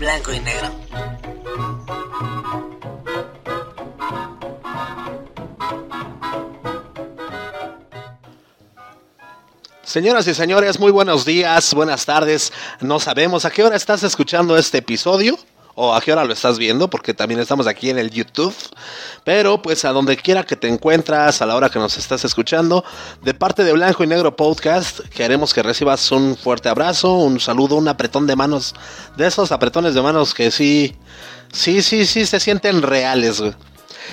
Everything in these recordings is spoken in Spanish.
blanco y negro. Señoras y señores, muy buenos días, buenas tardes. No sabemos a qué hora estás escuchando este episodio o a qué hora lo estás viendo, porque también estamos aquí en el YouTube. Pero pues a donde quiera que te encuentras, a la hora que nos estás escuchando, de parte de Blanco y Negro Podcast, queremos que recibas un fuerte abrazo, un saludo, un apretón de manos, de esos apretones de manos que sí, sí, sí, sí se sienten reales, güey.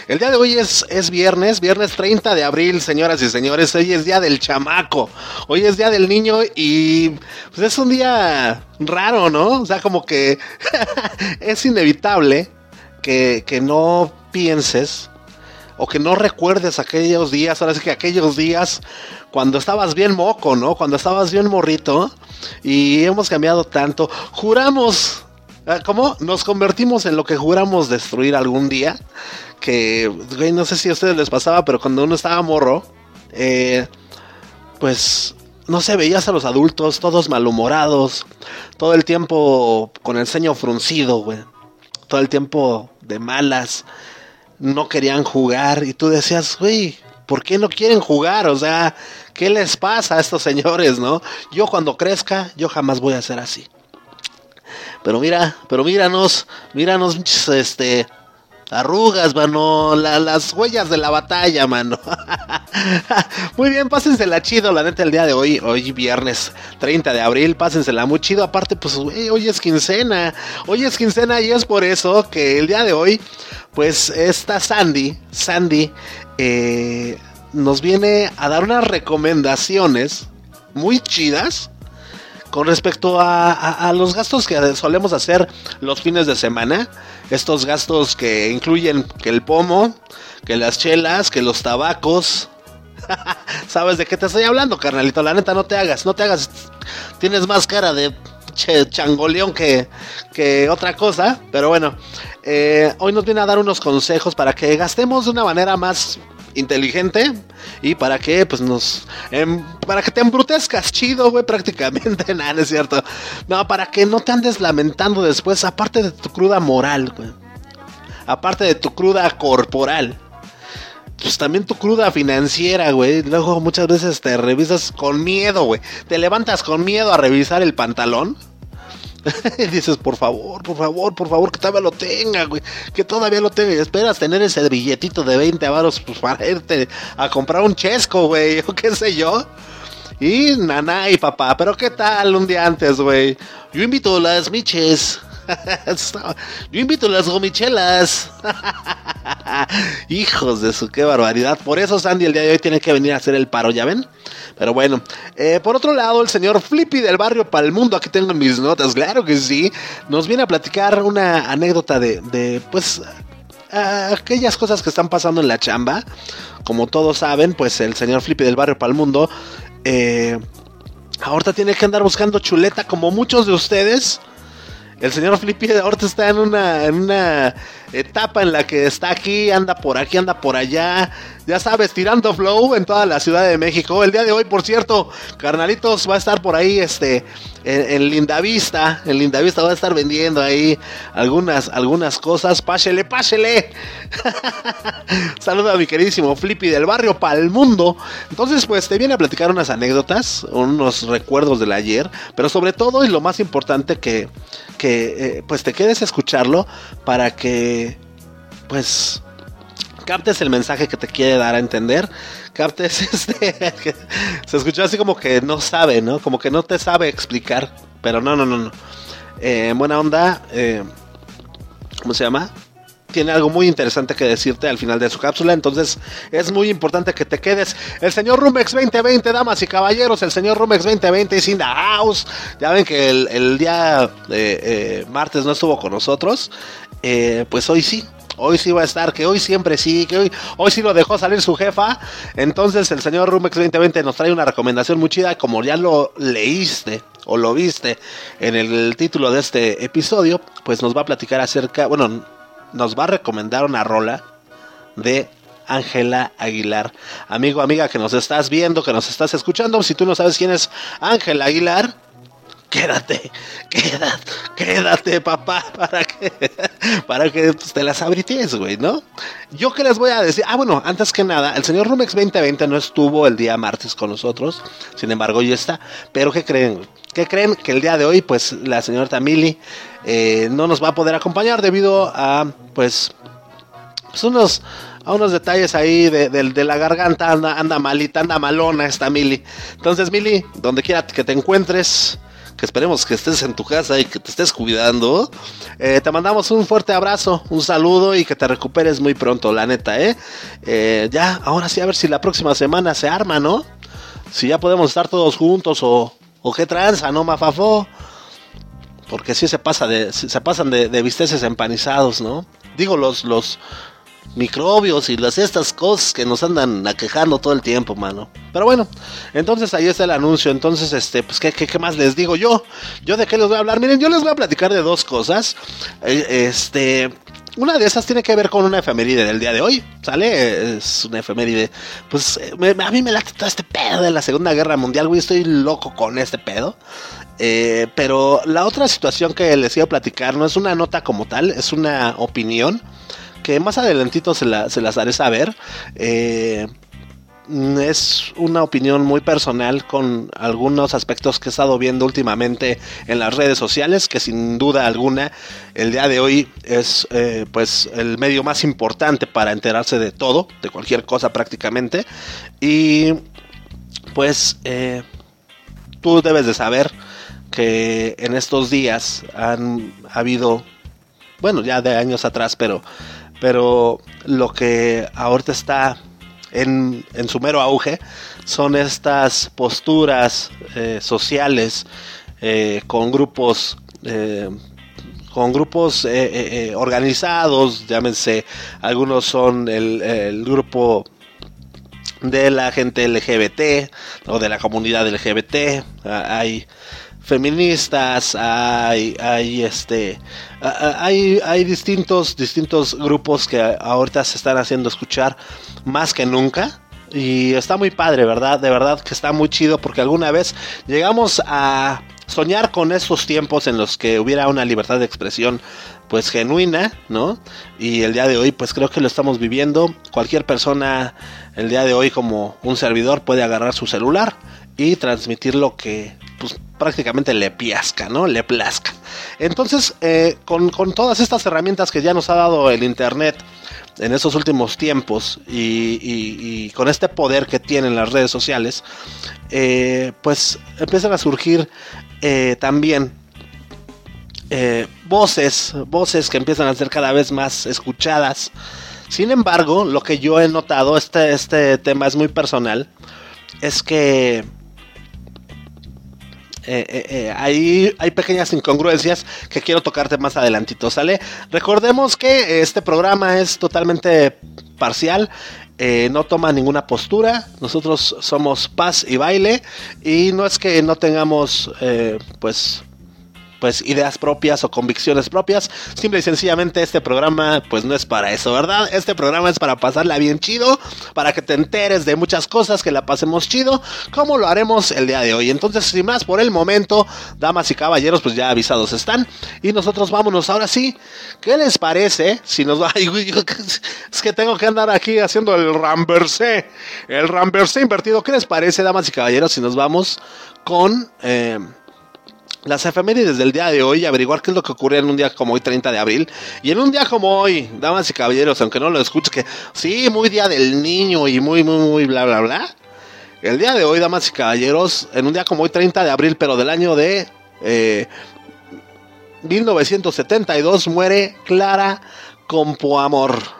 El día de hoy es, es viernes, viernes 30 de abril, señoras y señores. Hoy es día del chamaco. Hoy es día del niño y pues es un día raro, ¿no? O sea, como que es inevitable que, que no pienses o que no recuerdes aquellos días, ahora sí que aquellos días cuando estabas bien moco, ¿no? Cuando estabas bien morrito y hemos cambiado tanto. Juramos, ¿cómo? Nos convertimos en lo que juramos destruir algún día que, güey, no sé si a ustedes les pasaba, pero cuando uno estaba morro, eh, pues, no sé, veías a los adultos todos malhumorados, todo el tiempo con el ceño fruncido, güey, todo el tiempo de malas, no querían jugar y tú decías, güey, ¿por qué no quieren jugar? O sea, ¿qué les pasa a estos señores, no? Yo cuando crezca, yo jamás voy a ser así. Pero mira, pero míranos, míranos, este, Arrugas, mano. las huellas de la batalla, mano. muy bien, pásensela chido, la neta, el día de hoy. Hoy viernes 30 de abril, pásensela muy chido. Aparte, pues, hoy es quincena. Hoy es quincena y es por eso que el día de hoy, pues, esta Sandy, Sandy, eh, nos viene a dar unas recomendaciones muy chidas con respecto a, los gastos que solemos hacer los fines de semana, estos gastos que incluyen que el pomo, que las chelas, que los tabacos. ¿Sabes de qué te estoy hablando, carnalito? La neta, no te hagas, no te hagas. Tienes más cara de changoleón que, que otra cosa. Pero bueno, eh, hoy nos viene a dar unos consejos para que gastemos de una manera más inteligente y para que pues nos em, para que te embrutezcas chido, güey, prácticamente, nada, es cierto. No, para que no te andes lamentando después, aparte de tu cruda moral, güey. Aparte de tu cruda corporal. Pues también tu cruda financiera, güey. Luego muchas veces te revisas con miedo, güey. Te levantas con miedo a revisar el pantalón dices, por favor, por favor, por favor, que todavía lo tenga, güey. Que todavía lo tenga. Y esperas tener ese billetito de 20 avaros pues, para irte a comprar un chesco, güey. O qué sé yo. Y naná y papá, pero ¿qué tal un día antes, güey? Yo invito las miches. Yo invito las gomichelas. Hijos de su, qué barbaridad. Por eso Sandy el día de hoy tiene que venir a hacer el paro, ¿ya ven? Pero bueno, eh, por otro lado, el señor Flippy del barrio Palmundo, aquí tengo mis notas, claro que sí, nos viene a platicar una anécdota de, de pues, aquellas cosas que están pasando en la chamba. Como todos saben, pues el señor Flippy del barrio Palmundo, eh, ahorita tiene que andar buscando chuleta como muchos de ustedes. El señor Flippy ahorita está en una, en una etapa en la que está aquí, anda por aquí, anda por allá. Ya sabes, tirando flow en toda la Ciudad de México. El día de hoy, por cierto, carnalitos va a estar por ahí, este, en, Lindavista. En Lindavista va a estar vendiendo ahí algunas, algunas cosas. Pásele, pásele. Saluda a mi queridísimo Flippy del barrio Palmundo. Entonces, pues te viene a platicar unas anécdotas, unos recuerdos del ayer, pero sobre todo y lo más importante que, que eh, pues te quedes a escucharlo para que, pues captes el mensaje que te quiere dar a entender, captes este, se escuchó así como que no sabe, ¿no? Como que no te sabe explicar, pero no, no, no, no. Eh, buena onda, eh, ¿cómo se llama? Tiene algo muy interesante que decirte al final de su cápsula, entonces es muy importante que te quedes. El señor Rumex 2020, damas y caballeros, el señor Rumex 2020 is in the house. Ya ven que el, día eh, martes no estuvo con nosotros, pues hoy sí, hoy sí va a estar, que hoy siempre sí, que hoy, hoy sí lo dejó salir su jefa. Entonces el señor Rumex 2020 nos trae una recomendación muy chida, como ya lo leíste o lo viste en el título de este episodio, pues nos va a platicar acerca, bueno, nos va a recomendar una rola de Ángela Aguilar. Amigo, amiga, que nos estás viendo, que nos estás escuchando, si tú no sabes quién es Ángela Aguilar, quédate, quédate, quédate, papá, para que, para que pues, te las abrities, güey, ¿no? Yo qué les voy a decir, ah, bueno, antes que nada, el señor Rumex 2020 no estuvo el día martes con nosotros, sin embargo, ya está, pero ¿qué creen? ¿Qué creen? Que el día de hoy, pues, la señora Tamili eh, no nos va a poder acompañar debido a, pues, pues unos a unos detalles ahí de, la garganta, anda, anda malita, anda malona esta Mili. Entonces, Mili, donde quiera que te encuentres, que esperemos que estés en tu casa y que te estés cuidando, eh, te mandamos un fuerte abrazo, un saludo y que te recuperes muy pronto, la neta, ¿eh? ¿eh? Ya, ahora sí, a ver si la próxima semana se arma, ¿no? Si ya podemos estar todos juntos o, o qué tranza, ¿no, Mafafo? Porque sí se pasa de, se pasan de, de empanizados, ¿no? Digo, los, los, microbios y las estas cosas que nos andan aquejando todo el tiempo, mano. Pero bueno, entonces ahí está el anuncio. Entonces, este, pues, ¿qué, qué, más les digo yo? ¿Yo de qué les voy a hablar? Miren, yo les voy a platicar de dos cosas. Eh, este. Una de esas tiene que ver con una efeméride del día de hoy, ¿sale? Es una efeméride. Pues a mí me late todo este pedo de la Segunda Guerra Mundial, güey. Estoy loco con este pedo. Eh, pero la otra situación que les iba a platicar no es una nota como tal, es una opinión que más adelantito se, las haré saber. Eh, es una opinión muy personal con algunos aspectos que he estado viendo últimamente en las redes sociales, que sin duda alguna el día de hoy es eh, pues el medio más importante para enterarse de todo, de cualquier cosa prácticamente. Y pues eh, tú debes de saber que en estos días han habido, bueno, ya de años atrás, pero pero lo que ahorita está en, su mero auge son estas posturas eh, sociales eh, con grupos eh, con grupos organizados, llámense, algunos son el, el, grupo de la gente LGBT o de la comunidad LGBT, hay feministas, hay, hay este, hay, hay distintos, distintos grupos que ahorita se están haciendo escuchar más que nunca. Y está muy padre, ¿verdad? De verdad que está muy chido porque alguna vez llegamos a soñar con esos tiempos en los que hubiera una libertad de expresión pues genuina, ¿no? Y el día de hoy pues creo que lo estamos viviendo. Cualquier persona el día de hoy como un servidor puede agarrar su celular y transmitir lo que pues prácticamente le piasca, ¿no? Le plazca. Entonces, eh, con, todas estas herramientas que ya nos ha dado el Internet en esos últimos tiempos y, con este poder que tienen las redes sociales, eh, pues empiezan a surgir eh, también voces, voces que empiezan a ser cada vez más escuchadas. Sin embargo, lo que yo he notado, este, este tema es muy personal, es que eh, eh, eh, ahí hay pequeñas incongruencias que quiero tocarte más adelantito, ¿sale? Recordemos que este programa es totalmente parcial. no toma ninguna postura, nosotros somos paz y baile y no es que no tengamos pues pues ideas propias o convicciones propias. Simple y sencillamente este programa pues no es para eso, ¿verdad? Este programa es para pasarla bien chido, para que te enteres de muchas cosas, que la pasemos chido, como lo haremos el día de hoy. Entonces, sin más por el momento, damas y caballeros, pues ya avisados están. Y nosotros vámonos ahora sí. ¿Qué les parece si nos va... es que tengo que andar aquí haciendo el ramberse, el ramberse invertido. ¿Qué les parece, damas y caballeros, si nos vamos con... Eh, las efemérides del día de hoy, averiguar qué es lo que ocurre en un día como hoy, 30 de abril. Y en un día como hoy, damas y caballeros, aunque no lo escuches, que sí, muy día del niño y muy, muy, muy, bla, bla, bla. El día de hoy, damas y caballeros, en un día como hoy, 30 de abril, pero del año de 1972, eh, muere Clara Compoamor.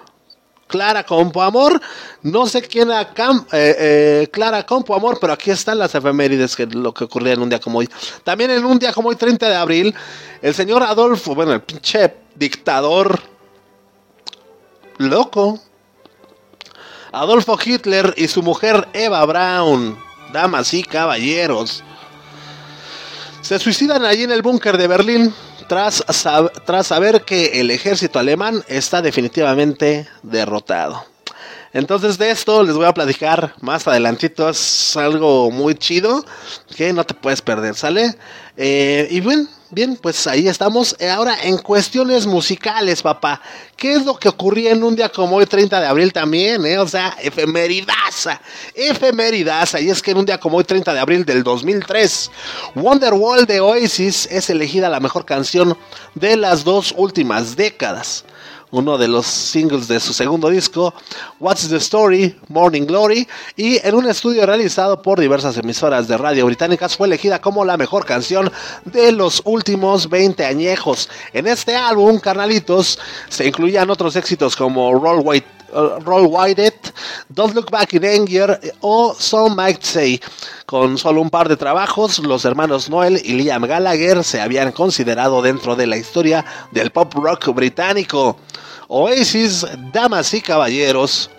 Clara Compo Amor. No sé quién era eh, eh, Clara Compo Amor, pero aquí están las efemérides que lo que ocurría en un día como hoy. También en un día como hoy, 30 de abril, el señor Adolfo, bueno, el pinche dictador loco. Adolfo Hitler y su mujer Eva Braun, damas y caballeros, se suicidan allí en el búnker de Berlín tras, tras saber que el ejército alemán está definitivamente derrotado. Entonces de esto les voy a platicar más adelantito. Es algo muy chido que no te puedes perder, ¿sale? Eh, y bien, bien, pues ahí estamos. Eh, ahora en cuestiones musicales, papá. ¿Qué es lo que ocurría en un día como hoy, 30 de abril también? Eh? O sea, efemeridaza, efemeridaza. Y es que en un día como hoy, 30 de abril del 2003, Wonderwall de Oasis es elegida la mejor canción de las dos últimas décadas uno de los singles de su segundo disco, What's the Story, Morning Glory, y en un estudio realizado por diversas emisoras de radio británicas fue elegida como la mejor canción de los últimos 20 añejos. En este álbum, carnalitos, se incluían otros éxitos como Roll White uh, Roll White Don't Look Back in Anger o Some Might Say. Con solo un par de trabajos, los hermanos Noel y Liam Gallagher se habían considerado dentro de la historia del pop rock británico. Oasis, damas y caballeros,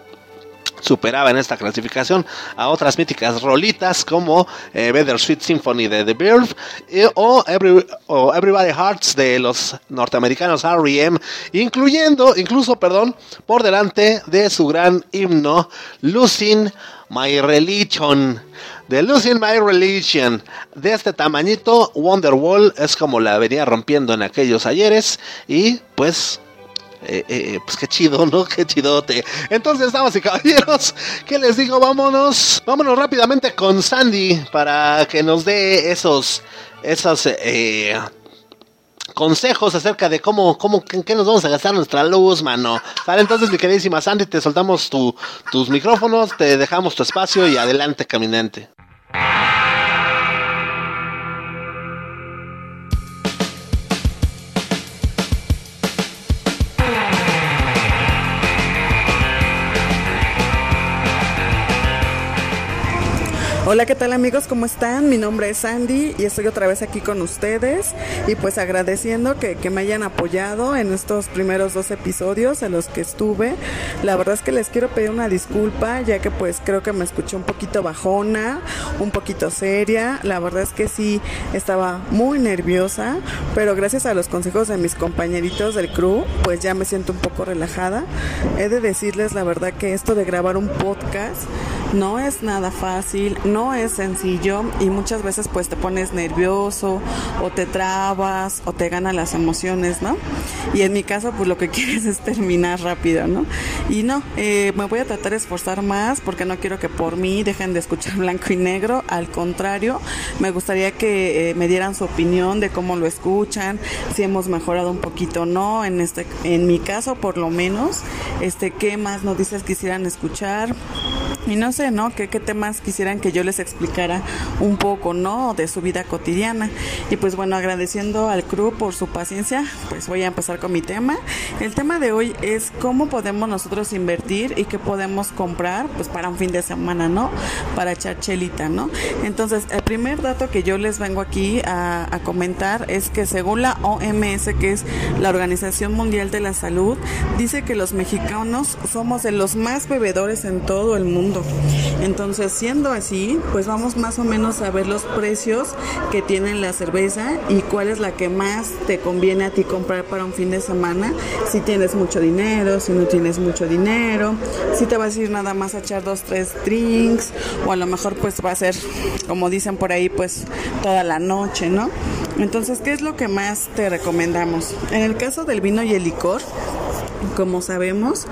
superaba en esta clasificación a otras míticas rolitas como eh, Better Sweet Symphony de The Bird eh, o, Everybody Hearts de los norteamericanos R.E.M., incluyendo, incluso, perdón, por delante de su gran himno Losing My Religion. De Losing My Religion, de este tamañito, Wonderwall es como la venía rompiendo en aquellos ayeres y pues eh, eh, eh, pues qué chido, ¿no? Qué chidote. Entonces, damas y caballeros, ¿qué les digo? Vámonos, vámonos rápidamente con Sandy para que nos dé esos, esos consejos acerca de cómo, cómo, qué nos vamos a gastar nuestra luz, mano. Vale, entonces, mi queridísima Sandy, te soltamos tus micrófonos, te dejamos tu espacio y adelante, caminante. Hola, ¿qué tal amigos? ¿Cómo están? Mi nombre es Sandy y estoy otra vez aquí con ustedes y pues agradeciendo que, me hayan apoyado en estos primeros dos episodios en los que estuve. La verdad es que les quiero pedir una disculpa ya que pues creo que me escuché un poquito bajona, un poquito seria. La verdad es que sí estaba muy nerviosa, pero gracias a los consejos de mis compañeritos del crew pues ya me siento un poco relajada. He de decirles la verdad que esto de grabar un podcast no es nada fácil, no es sencillo y muchas veces pues te pones nervioso o te trabas o te ganan las emociones, ¿no? Y en mi caso pues lo que quieres es terminar rápido, ¿no? Y no, eh, me voy a tratar de esforzar más porque no quiero que por mí dejen de escuchar blanco y negro, al contrario, me gustaría que eh, me dieran su opinión de cómo lo escuchan, si hemos mejorado un poquito o no, en, este, en mi caso por lo menos, este, qué más noticias quisieran escuchar y no sé, ¿no? ¿Qué, ¿Qué, temas quisieran que yo les explicara un poco, ¿no? De su vida cotidiana. Y pues bueno, agradeciendo al crew por su paciencia, pues voy a empezar con mi tema. El tema de hoy es cómo podemos nosotros invertir y qué podemos comprar, pues para un fin de semana, ¿no? Para echar chelita, ¿no? Entonces, el primer dato que yo les vengo aquí a, a comentar es que según la OMS, que es la Organización Mundial de la Salud, dice que los mexicanos somos de los más bebedores en todo el mundo entonces, siendo así, pues vamos más o menos a ver los precios que tiene la cerveza y cuál es la que más te conviene a ti comprar para un fin de semana. Si tienes mucho dinero, si no tienes mucho dinero, si te vas a ir nada más a echar dos, tres drinks o a lo mejor pues va a ser, como dicen por ahí, pues toda la noche, ¿no? Entonces, ¿qué es lo que más te recomendamos? En el caso del vino y el licor, como sabemos,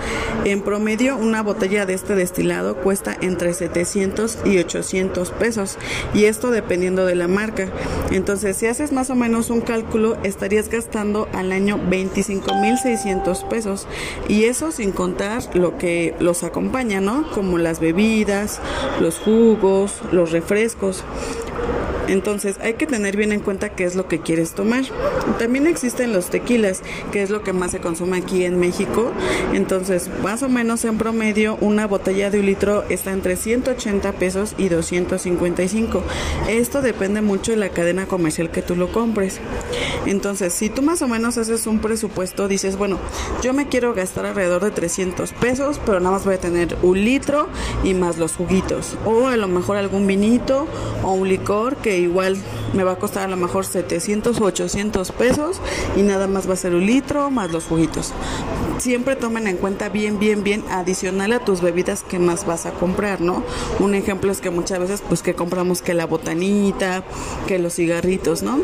en promedio una botella de este destilado cuesta entre 700 y 800 pesos y esto dependiendo de la marca. Entonces, si haces más o menos un cálculo, estarías gastando al año 25.600 pesos y eso sin contar lo que los acompaña, ¿no? Como las bebidas, los jugos, los refrescos. Entonces hay que tener bien en cuenta qué es lo que quieres tomar. También existen los tequilas, que es lo que más se consume aquí en México. Entonces, más o menos en promedio, una botella de un litro está entre 180 pesos y 255. Esto depende mucho de la cadena comercial que tú lo compres. Entonces, si tú más o menos haces un presupuesto, dices, bueno, yo me quiero gastar alrededor de 300 pesos, pero nada más voy a tener un litro y más los juguitos. O a lo mejor algún vinito o un licor que igual me va a costar a lo mejor 700 o 800 pesos y nada más va a ser un litro más los juguitos. Siempre tomen en cuenta bien, bien, bien adicional a tus bebidas que más vas a comprar, ¿no? Un ejemplo es que muchas veces pues que compramos que la botanita, que los cigarritos, ¿no?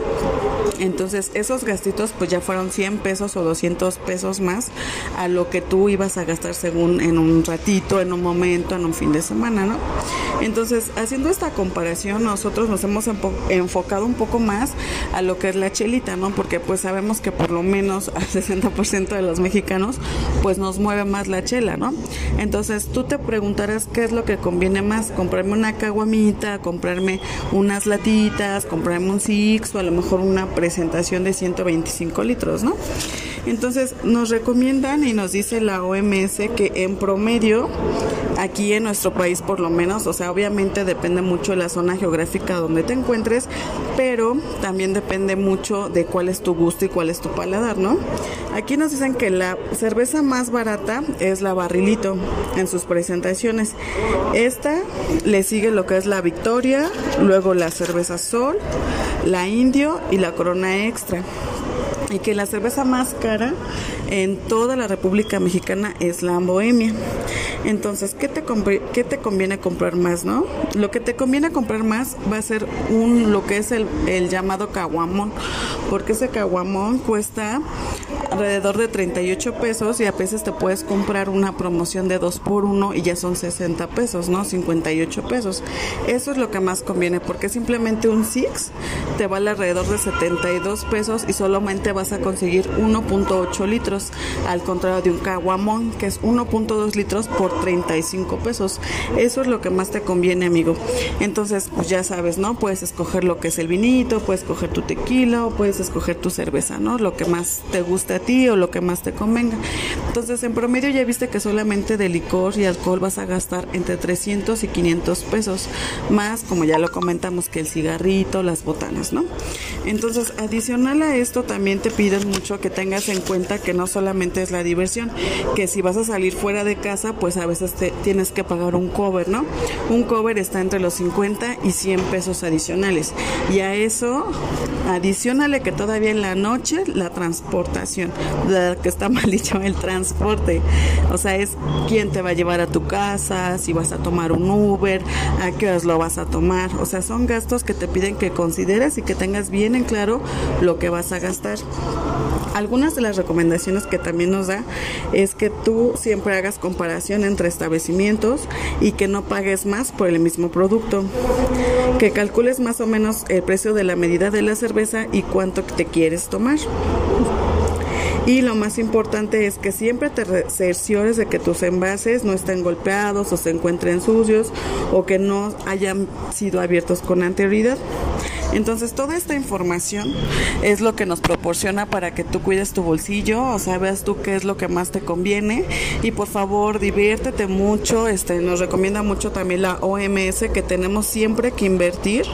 Entonces esos gastitos pues ya fueron 100 pesos o 200 pesos más a lo que tú ibas a gastar según en un ratito, en un momento, en un fin de semana, ¿no? Entonces haciendo esta comparación nosotros nos hemos enfocado un poco más a lo que es la chelita, ¿no? Porque pues sabemos que por lo menos al 60% de los mexicanos pues nos mueve más la chela, ¿no? Entonces tú te preguntarás qué es lo que conviene más, comprarme una caguamita, comprarme unas latitas, comprarme un six o a lo mejor una presentación de 125 litros, ¿no? Entonces nos recomiendan y nos dice la OMS que en promedio, aquí en nuestro país por lo menos, o sea, obviamente depende mucho de la zona geográfica donde te pero también depende mucho de cuál es tu gusto y cuál es tu paladar, ¿no? Aquí nos dicen que la cerveza más barata es la barrilito en sus presentaciones. Esta le sigue lo que es la Victoria, luego la cerveza Sol, la Indio y la Corona Extra y que la cerveza más cara en toda la República Mexicana es la Bohemia. Entonces, ¿qué te, qué te conviene comprar más, no? Lo que te conviene comprar más va a ser un lo que es el, llamado caguamón, porque ese caguamón cuesta alrededor de 38 pesos y a veces te puedes comprar una promoción de 2 por 1 y ya son 60 pesos, ¿no? 58 pesos. Eso es lo que más conviene porque simplemente un Six te vale alrededor de 72 pesos y solamente vas a conseguir 1.8 litros, al contrario de un Caguamón que es 1.2 litros por 35 pesos. Eso es lo que más te conviene, amigo. Entonces, pues ya sabes, ¿no? Puedes escoger lo que es el vinito, puedes escoger tu tequila o puedes escoger tu cerveza, ¿no? Lo que más te guste a ti o lo que más te convenga. Entonces, en promedio ya viste que solamente de licor y alcohol vas a gastar entre 300 y 500 pesos, más como ya lo comentamos que el cigarrito, las botanas, ¿no? Entonces, adicional a esto también te piden mucho que tengas en cuenta que no solamente es la diversión, que si vas a salir fuera de casa, pues a veces te tienes que pagar un cover, ¿no? Un cover está entre los 50 y 100 pesos adicionales. Y a eso, adicionale que todavía en la noche la transportación que está mal dicho, el transporte. O sea, es quién te va a llevar a tu casa, si vas a tomar un Uber, a qué horas lo vas a tomar. O sea, son gastos que te piden que consideres y que tengas bien en claro lo que vas a gastar. Algunas de las recomendaciones que también nos da es que tú siempre hagas comparación entre establecimientos y que no pagues más por el mismo producto. Que calcules más o menos el precio de la medida de la cerveza y cuánto te quieres tomar. Y lo más importante es que siempre te cerciores de que tus envases no estén golpeados o se encuentren sucios o que no hayan sido abiertos con anterioridad. Entonces toda esta información es lo que nos proporciona para que tú cuides tu bolsillo, o sea, veas tú qué es lo que más te conviene. Y por favor diviértete mucho, este nos recomienda mucho también la OMS que tenemos siempre que invertir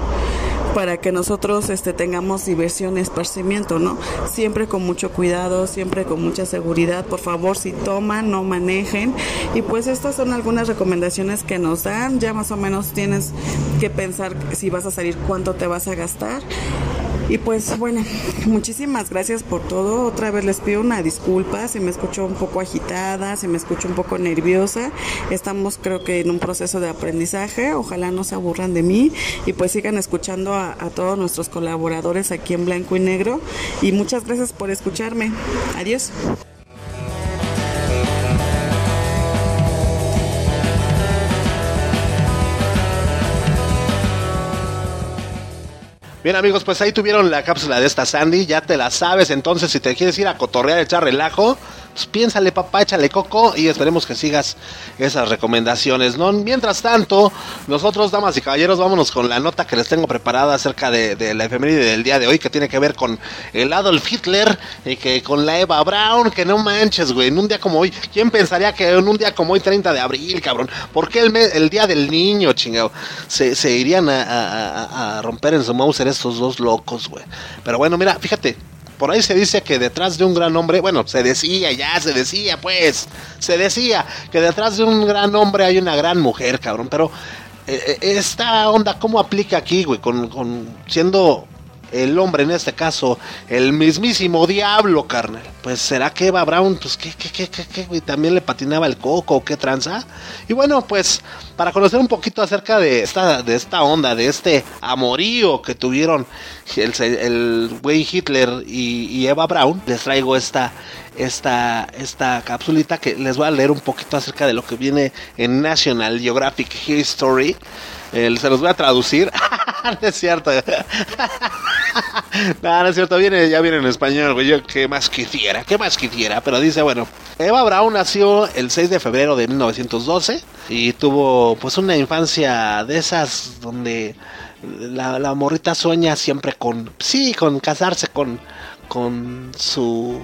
para que nosotros este, tengamos diversión y esparcimiento, ¿no? Siempre con mucho cuidado, siempre con mucha seguridad. Por favor, si toman, no manejen. Y pues estas son algunas recomendaciones que nos dan. Ya más o menos tienes que pensar si vas a salir, cuánto te vas a gastar. Y pues bueno, muchísimas gracias por todo. Otra vez les pido una disculpa si me escucho un poco agitada, si me escucho un poco nerviosa. Estamos creo que en un proceso de aprendizaje. Ojalá no se aburran de mí y pues sigan escuchando a, a todos nuestros colaboradores aquí en Blanco y Negro. Y muchas gracias por escucharme. Adiós. Bien amigos, pues ahí tuvieron la cápsula de esta Sandy, ya te la sabes, entonces si te quieres ir a cotorrear, echar relajo, pues piénsale papá, échale coco y esperemos que sigas esas recomendaciones, ¿no? Mientras tanto, nosotros, damas y caballeros, vámonos con la nota que les tengo preparada acerca de, la efeméride del día de hoy, que tiene que ver con el Adolf Hitler y que con la Eva Braun, que no manches, güey, en un día como hoy, ¿quién pensaría que en un día como hoy, 30 de abril, cabrón? ¿Por qué el, el día del niño, chingado? Se, se irían a, a romper en su Mauser estos dos locos, güey. Pero bueno, mira, fíjate, por ahí se dice que detrás de un gran hombre, bueno, se decía, ya se decía, pues, se decía que detrás de un gran hombre hay una gran mujer, cabrón, pero eh, esta onda, ¿cómo aplica aquí, güey? Con, con siendo el hombre en este caso, el mismísimo diablo, carnal. Pues será que Eva Brown, pues qué, qué, qué, qué, qué, güey, también le patinaba el coco, qué tranza. Y bueno, pues para conocer un poquito acerca de esta, de esta onda, de este amorío que tuvieron el, güey Hitler y, Eva Brown, les traigo esta, esta, esta capsulita que les voy a leer un poquito acerca de lo que viene en National Geographic History. El, se los voy a traducir. es cierto. no, no es cierto. Viene, ya viene en español, güey. Yo qué más quisiera, qué más quisiera. Pero dice, bueno, Eva Braun nació el 6 de febrero de 1912 y tuvo pues una infancia de esas donde la, la sueña siempre con, sí, con casarse con, con su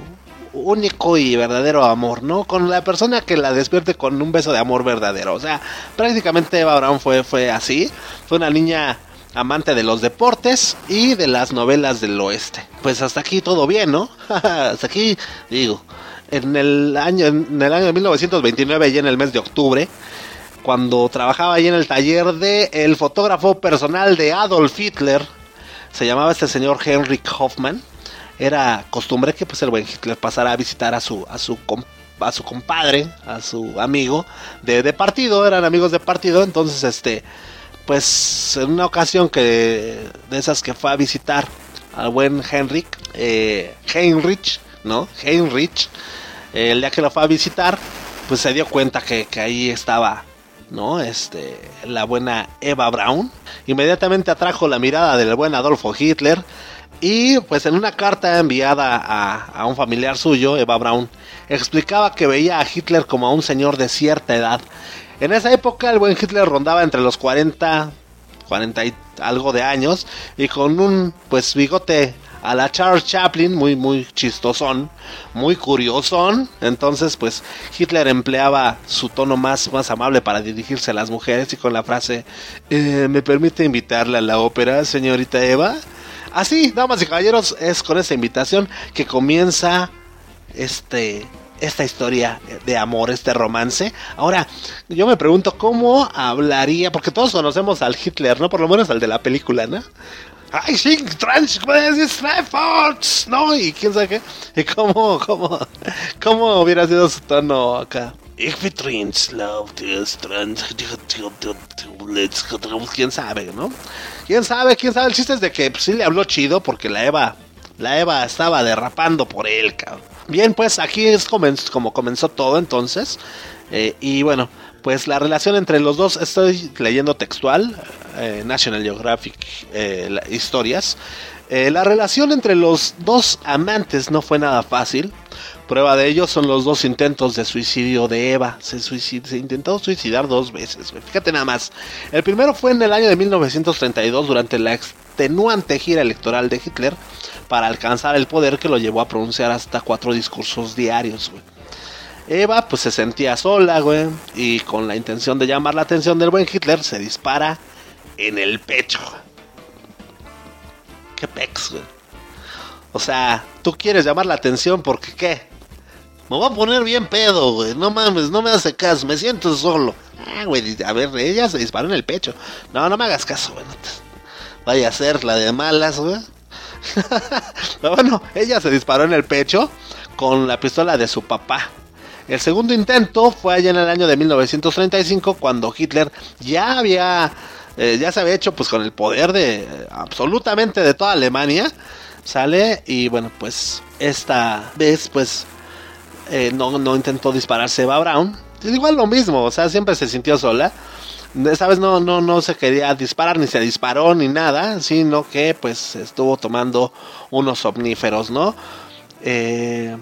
único y verdadero amor, ¿no? Con la persona que la despierte con un beso de amor verdadero. O sea, prácticamente Eva Brown fue, fue así. Fue una niña amante de los deportes y de las novelas del oeste. Pues hasta aquí todo bien, ¿no? hasta aquí, digo, en el año, en el año de 1929, y en el mes de octubre, cuando trabajaba ahí en el taller de el fotógrafo personal de Adolf Hitler, se llamaba este señor Henrik Hoffman era costumbre que pues el buen Hitler pasara a visitar a su a su a su compadre, a su amigo de, de, partido, eran amigos de partido, entonces este pues en una ocasión que de esas que fue a visitar al buen Henrik, eh, Heinrich, ¿no? Heinrich, eh, el día que lo fue a visitar, pues se dio cuenta que, que ahí estaba ¿no? Este, la buena Eva Braun. Inmediatamente atrajo la mirada del buen Adolfo Hitler y pues en una carta enviada a, un familiar suyo, Eva Braun, explicaba que veía a Hitler como a un señor de cierta edad. En esa época el buen Hitler rondaba entre los 40, 40 y algo de años y con un pues bigote a la Charles Chaplin, muy muy chistosón, muy curiosón. Entonces, pues Hitler empleaba su tono más, más amable para dirigirse a las mujeres y con la frase, eh, ¿me permite invitarle a la ópera, señorita Eva? Así, damas y caballeros, es con esta invitación que comienza este esta historia de amor, este romance. Ahora, yo me pregunto cómo hablaría, porque todos conocemos al Hitler, ¿no? Por lo menos al de la película, ¿no? I think ¿no? Y quién sabe qué. Y cómo, cómo, cómo hubiera sido su tono acá. ¿Quién sabe, no? ¿Quién sabe? ¿Quién sabe? El chiste es de que pues, sí le habló chido porque la Eva, la Eva estaba derrapando por él, cabrón. Bien, pues aquí es como comenzó todo entonces. Eh, y bueno, pues la relación entre los dos, estoy leyendo textual, eh, National Geographic eh, historias. la relación entre los dos amantes no fue nada fácil. Prueba de ello son los dos intentos de suicidio de Eva. Se, se intentó suicidar dos veces, Fíjate nada más. El primero fue en el año de 1932 durante la extenuante gira electoral de Hitler para alcanzar el poder que lo llevó a pronunciar hasta cuatro discursos diarios, Eva pues se sentía sola, güey, y con la intención de llamar la atención del buen Hitler se dispara en el pecho. Qué pex, güey. O sea, tú quieres llamar la atención porque qué? Me voy a poner bien pedo, güey. No mames, no me hace caso, me siento solo. Ah, güey, a ver, ella se disparó en el pecho. No, no me hagas caso, güey. Vaya a ser la de malas, güey. Pero bueno, ella se disparó en el pecho con la pistola de su papá. El segundo intento fue allá en el año de 1935 cuando Hitler ya había eh, ya se había hecho pues con el poder de absolutamente de toda Alemania sale y bueno pues esta vez pues eh, no, no intentó dispararse Eva Brown. Igual lo mismo, o sea, siempre se sintió sola. Vez no, no, no se quería disparar, ni se disparó, ni nada, sino que pues estuvo tomando unos omníferos, ¿no? Eh,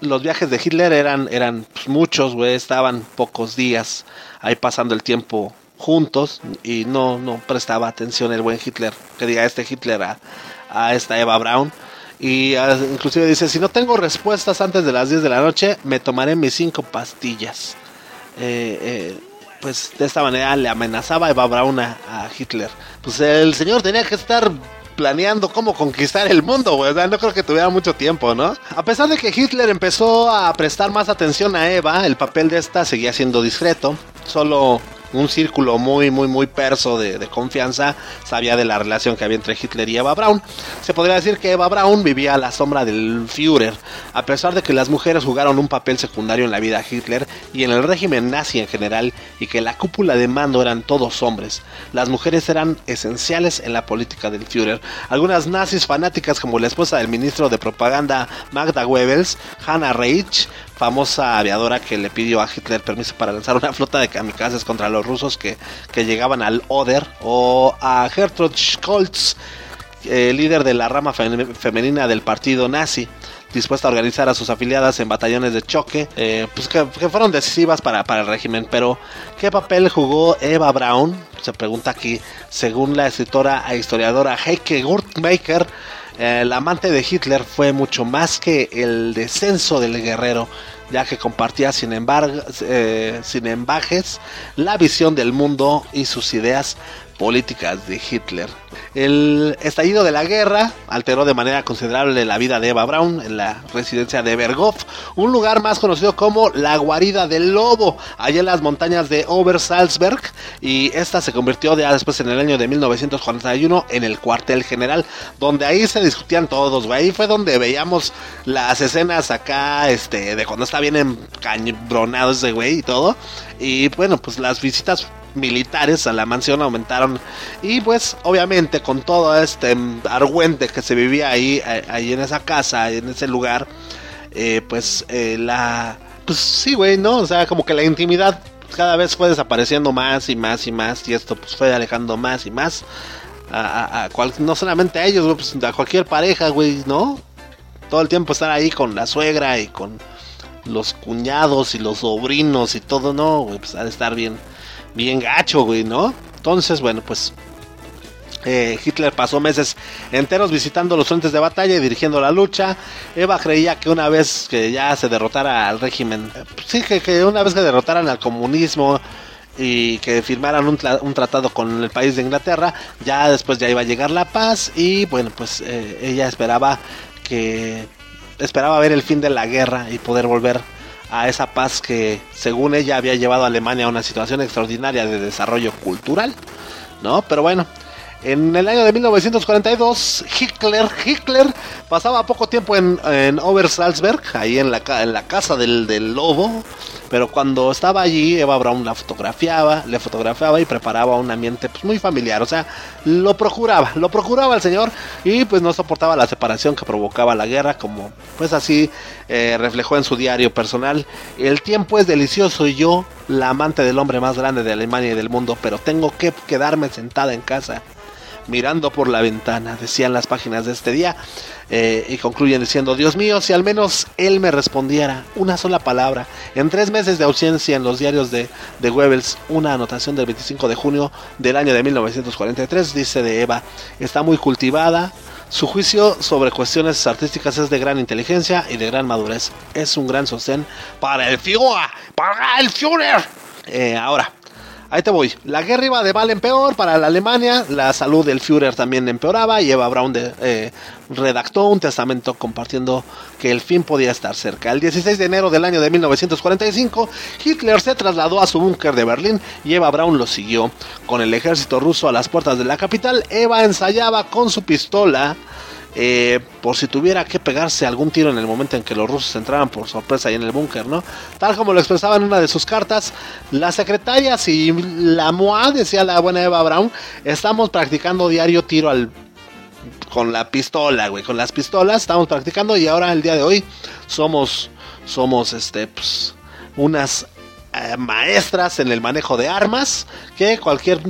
los viajes de Hitler eran, eran pues, muchos, güey, estaban pocos días ahí pasando el tiempo juntos y no, no prestaba atención el buen Hitler, que diga este Hitler a, a esta Eva Brown. Y inclusive dice, si no tengo respuestas antes de las 10 de la noche, me tomaré mis cinco pastillas. Eh, eh, pues de esta manera le amenazaba Eva Braun a, Hitler. Pues el señor tenía que estar planeando cómo conquistar el mundo, güey. no creo que tuviera mucho tiempo, ¿no? A pesar de que Hitler empezó a prestar más atención a Eva, el papel de esta seguía siendo discreto. solo un círculo muy, muy, muy perso de, confianza sabía de la relación que había entre Hitler y Eva Braun. Se podría decir que Eva Braun vivía a la sombra del Führer, a pesar de que las mujeres jugaron un papel secundario en la vida de Hitler y en el régimen nazi en general, y que la cúpula de mando eran todos hombres. Las mujeres eran esenciales en la política del Führer. Algunas nazis fanáticas, como la esposa del ministro de propaganda Magda Goebbels, Hannah Reich, famosa aviadora que le pidió a Hitler permiso para lanzar una flota de kamikazes contra los rusos que, llegaban al Oder, o a Gertrude Scholz, eh, líder de la rama femenina del partido nazi, dispuesta a organizar a sus afiliadas en batallones de choque, eh, pues que, fueron decisivas para, para el régimen. Pero, ¿qué papel jugó Eva Braun? Se pregunta aquí, según la escritora e historiadora Heike Gurtmaker, el amante de Hitler fue mucho más que el descenso del guerrero, ya que compartía sin, embargo, eh, sin embajes la visión del mundo y sus ideas políticas de Hitler. El estallido de la guerra alteró de manera considerable la vida de Eva Braun en la residencia de Berghof, un lugar más conocido como la guarida del lobo, allá en las montañas de Obersalzberg, y esta se convirtió ya después en el año de 1941 en el cuartel general, donde ahí se discutían todos, güey. Ahí fue donde veíamos las escenas acá, este, de cuando está bien encabronado ese güey y todo. Y bueno, pues las visitas militares a la mansión aumentaron y pues obviamente con todo este argüente que se vivía ahí, eh, ahí en esa casa, en ese lugar, eh, pues eh, la... Pues sí, güey, ¿no? O sea, como que la intimidad cada vez fue desapareciendo más y más y más y esto pues fue alejando más y más a, cual, no solamente a ellos, pues, a cualquier pareja, güey, ¿no? Todo el tiempo estar ahí con la suegra y con los cuñados y los sobrinos y todo, no, güey, pues ha estar bien bien gacho, güey, ¿no? Entonces, bueno, pues eh, Hitler pasó meses enteros visitando los frentes de batalla y dirigiendo la lucha. Eva creía que una vez que ya se derrotara al régimen, eh, sí, que, una vez que derrotaran al comunismo y que firmaran un, tratado con el país de Inglaterra, ya después ya iba a llegar la paz y bueno, pues eh, ella esperaba que esperaba ver el fin de la guerra y poder volver a esa paz que según ella había llevado a Alemania a una situación extraordinaria de desarrollo cultural, ¿no? Pero bueno, en el año de 1942, Hitler, Hitler pasaba poco tiempo en, en Obersalzberg, ahí en la, en la casa del, del, lobo, pero cuando estaba allí, Eva Braun la fotografiaba, le fotografiaba y preparaba un ambiente pues, muy familiar, o sea, lo procuraba, lo procuraba el señor y pues no soportaba la separación que provocaba la guerra, como pues así eh, reflejó en su diario personal. El tiempo es delicioso y yo, la amante del hombre más grande de Alemania y del mundo, pero tengo que quedarme sentada en casa mirando por la ventana, decían las páginas de este día, eh, y concluyen diciendo, Dios mío, si al menos él me respondiera una sola palabra, en tres meses de ausencia en los diarios de, de Goebbels, una anotación del 25 de junio del año de 1943, dice de Eva, está muy cultivada, su juicio sobre cuestiones artísticas es de gran inteligencia y de gran madurez. Es un gran sostén para el Führer. Para el Führer. Eh, ahora, Ahí te voy. La guerra iba de mal en peor para la Alemania. La salud del Führer también empeoraba. Y Eva Braun eh, redactó un testamento compartiendo que el fin podía estar cerca. El 16 de enero del año de 1945, Hitler se trasladó a su búnker de Berlín y Eva Braun lo siguió. Con el ejército ruso a las puertas de la capital, Eva ensayaba con su pistola eh, por si tuviera que pegarse algún tiro en el momento en que los rusos entraban por sorpresa ahí en el búnker, ¿no? Tal como lo expresaba en una de sus cartas, la secretaria, si la MOA, decía la buena Eva Brown, estamos practicando diario tiro al con la pistola, güey, con las pistolas estamos practicando y ahora el día de hoy somos somos este pues unas eh, maestras en el manejo de armas que cualquier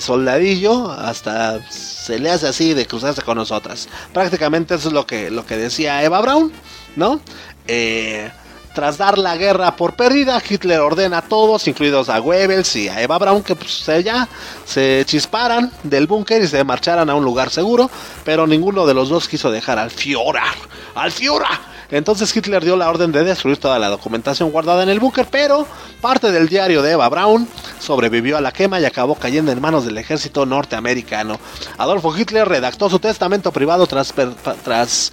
soldadillo hasta se le hace así de cruzarse con nosotras. Prácticamente eso es lo que, lo que decía Eva Braun, ¿no? Eh, tras dar la guerra por perdida, Hitler ordena a todos, incluidos a Goebbels y a Eva Braun, que pues ya se chisparan del búnker y se marcharan a un lugar seguro, pero ninguno de los dos quiso dejar al Führer, al Führer entonces Hitler dio la orden de destruir toda la documentación guardada en el búnker, pero parte del diario de Eva Braun sobrevivió a la quema y acabó cayendo en manos del ejército norteamericano. Adolfo Hitler redactó su testamento privado tras, tras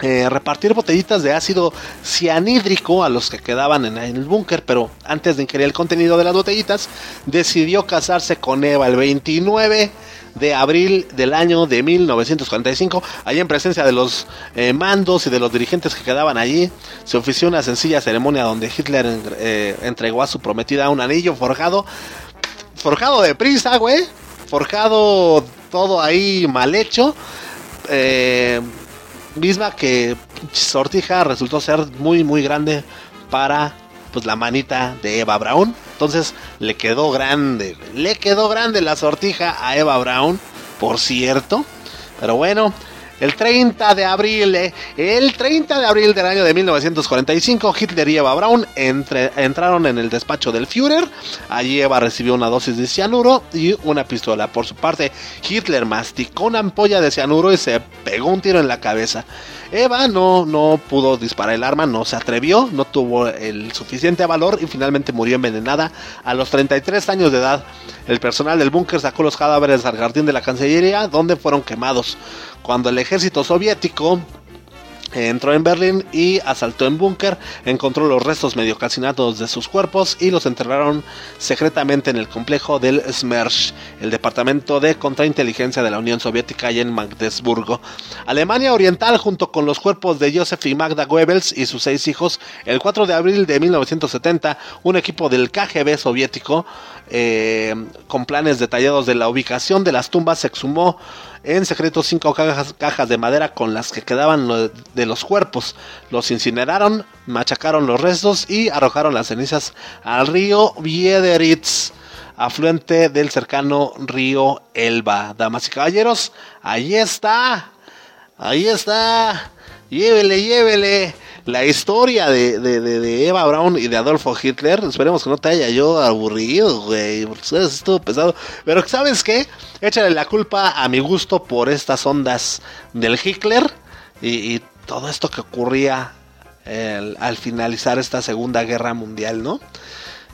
eh, repartir botellitas de ácido cianhídrico a los que quedaban en, el búnker, pero antes de ingerir el contenido de las botellitas, decidió casarse con Eva el 29 de abril del año de 1945. Allí en presencia de los eh, mandos y de los dirigentes que quedaban allí, se ofició una sencilla ceremonia donde Hitler eh, entregó a su prometida un anillo forjado, forjado de prisa, güey, forjado todo ahí mal hecho. Eh, misma que Sortija resultó ser muy muy grande para pues la manita de Eva Brown. Entonces le quedó grande, le quedó grande la sortija a Eva Brown, por cierto. Pero bueno, el 30 de abril, eh, el 30 de abril del año de 1945, Hitler y Eva Braun entraron en el despacho del Führer. Allí Eva recibió una dosis de cianuro y una pistola. Por su parte, Hitler masticó una ampolla de cianuro y se pegó un tiro en la cabeza. Eva no, no pudo disparar el arma, no se atrevió, no tuvo el suficiente valor y finalmente murió envenenada a los 33 años de edad. El personal del búnker sacó los cadáveres al jardín de la Cancillería donde fueron quemados. Cuando el ejército soviético Entró en Berlín y asaltó en búnker, encontró los restos medio calcinados de sus cuerpos y los enterraron secretamente en el complejo del Smersh, el departamento de contrainteligencia de la Unión Soviética y en Magdeburgo. Alemania Oriental, junto con los cuerpos de Joseph y Magda Goebbels y sus seis hijos, el 4 de abril de 1970, un equipo del KGB soviético, eh, con planes detallados de la ubicación de las tumbas, se exhumó en secreto cinco cajas, de madera con las que quedaban de los cuerpos. Los incineraron, machacaron los restos y arrojaron las cenizas al río Biederitz, afluente del cercano río Elba. Damas y caballeros, ahí está, ahí está, llévele, llévele la historia de, de, Eva Braun y de Adolfo Hitler. Esperemos que no te haya yo aburrido, güey. Estuvo pesado. Pero ¿sabes qué? Échale la culpa a mi gusto por estas ondas del Hitler y, todo esto que ocurría al finalizar esta Segunda Guerra Mundial, ¿no?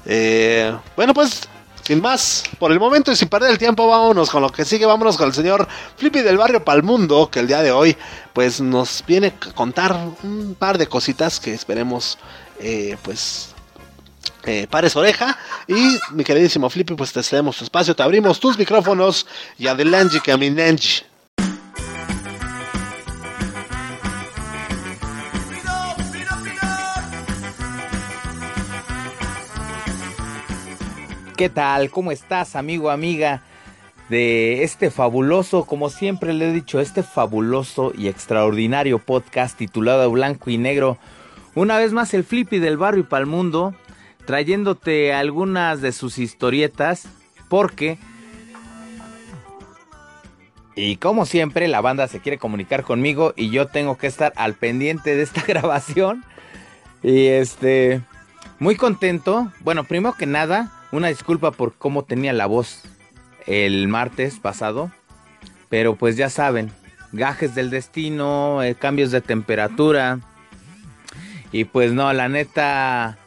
Eh, bueno, pues sin más, por el momento y sin perder el tiempo, vámonos con lo que sigue. Vámonos con el señor Flippy del barrio Palmundo, que el día de hoy, pues nos viene a contar un par de cositas que esperemos, eh, pues, eh, pares oreja. Y mi queridísimo Flippy, pues te cedemos tu espacio, te abrimos tus micrófonos y adelante, caminanji. ¿Qué tal? ¿Cómo estás, amigo, amiga? De este fabuloso, como siempre le he dicho, este fabuloso y extraordinario podcast titulado Blanco y Negro. Una vez más el Flippy del barrio y pa'l mundo, trayéndote algunas de sus historietas, porque... Y como siempre, la banda se quiere comunicar conmigo y yo tengo que estar al pendiente de esta grabación. Y este... Muy contento. Bueno, primero que nada, una disculpa por cómo tenía la voz el martes pasado. Pero pues ya saben, gajes del destino, eh, cambios de temperatura. Y pues no, la neta,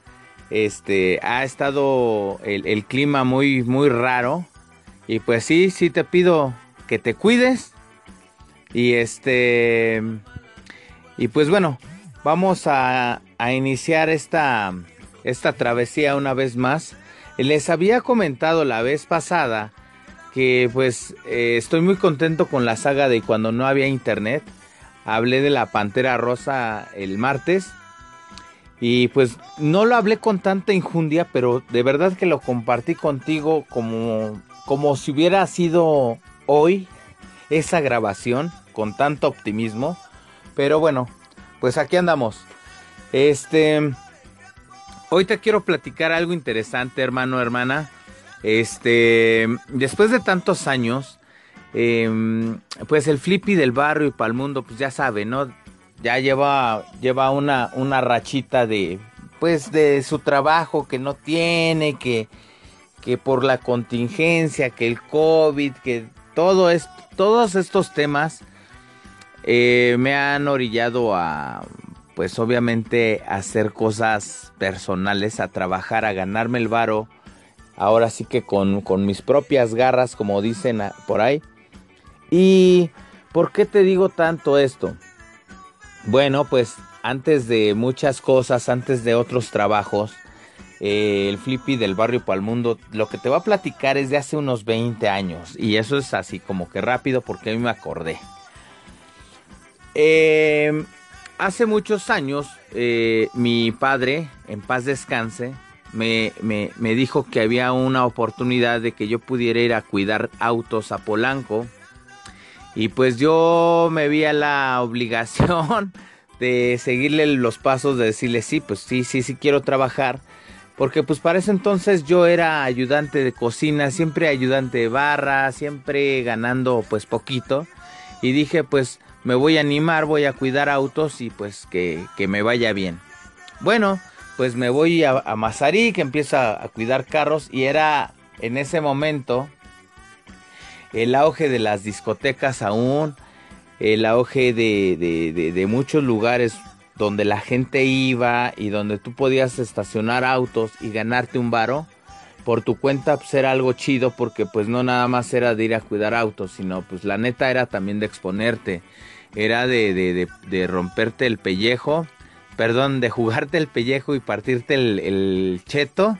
este, ha estado el, clima muy, muy raro. Y pues sí, sí te pido que te cuides. Y este, y pues bueno, vamos a, a iniciar esta, esta travesía una vez más. Les había comentado la vez pasada que pues eh, estoy muy contento con la saga de cuando no había internet. Hablé de la Pantera Rosa el martes. Y pues no lo hablé con tanta injundia, pero de verdad que lo compartí contigo como, como si hubiera sido hoy esa grabación con tanto optimismo. Pero bueno, pues aquí andamos. Este, hoy te quiero platicar algo interesante, hermano, hermana. Este, después de tantos años, em, pues el Flippy del barrio y para el mundo, pues ya sabe, ¿no? Ya lleva, lleva una, una rachita de, pues de su trabajo que no tiene, que, que por la contingencia, que el COVID, que todo es, todos estos temas eh, me han orillado a pues obviamente hacer cosas personales, a trabajar, a ganarme el varo, ahora sí que con, mis propias garras, como dicen por ahí. ¿Y por qué te digo tanto esto? Bueno, pues antes de muchas cosas, antes de otros trabajos, eh, el Flippy del barrio Palmundo, lo que te va a platicar es de hace unos 20 años. Y eso es así como que rápido porque a mí me acordé. Em, hace muchos años, eh, mi padre, en paz descanse, me, me, dijo que había una oportunidad de que yo pudiera ir a cuidar autos a Polanco. Y pues yo me vi a la obligación de seguirle los pasos, de decirle sí, pues sí, sí, sí quiero trabajar porque pues para ese entonces yo era ayudante de cocina, siempre ayudante de barra, siempre ganando pues poquito. Y dije pues me voy a animar, voy a cuidar autos y pues que, me vaya bien. Bueno, pues me voy a, a Mazarí, que empiezo a, cuidar carros y era en ese momento el auge de las discotecas aún, el auge de, de, de muchos lugares donde la gente iba y donde tú podías estacionar autos y ganarte un varo, por tu cuenta pues era algo chido porque pues no nada más era de ir a cuidar autos, sino pues la neta era también de exponerte, era de, de, de, romperte el pellejo, perdón, de jugarte el pellejo y partirte el, cheto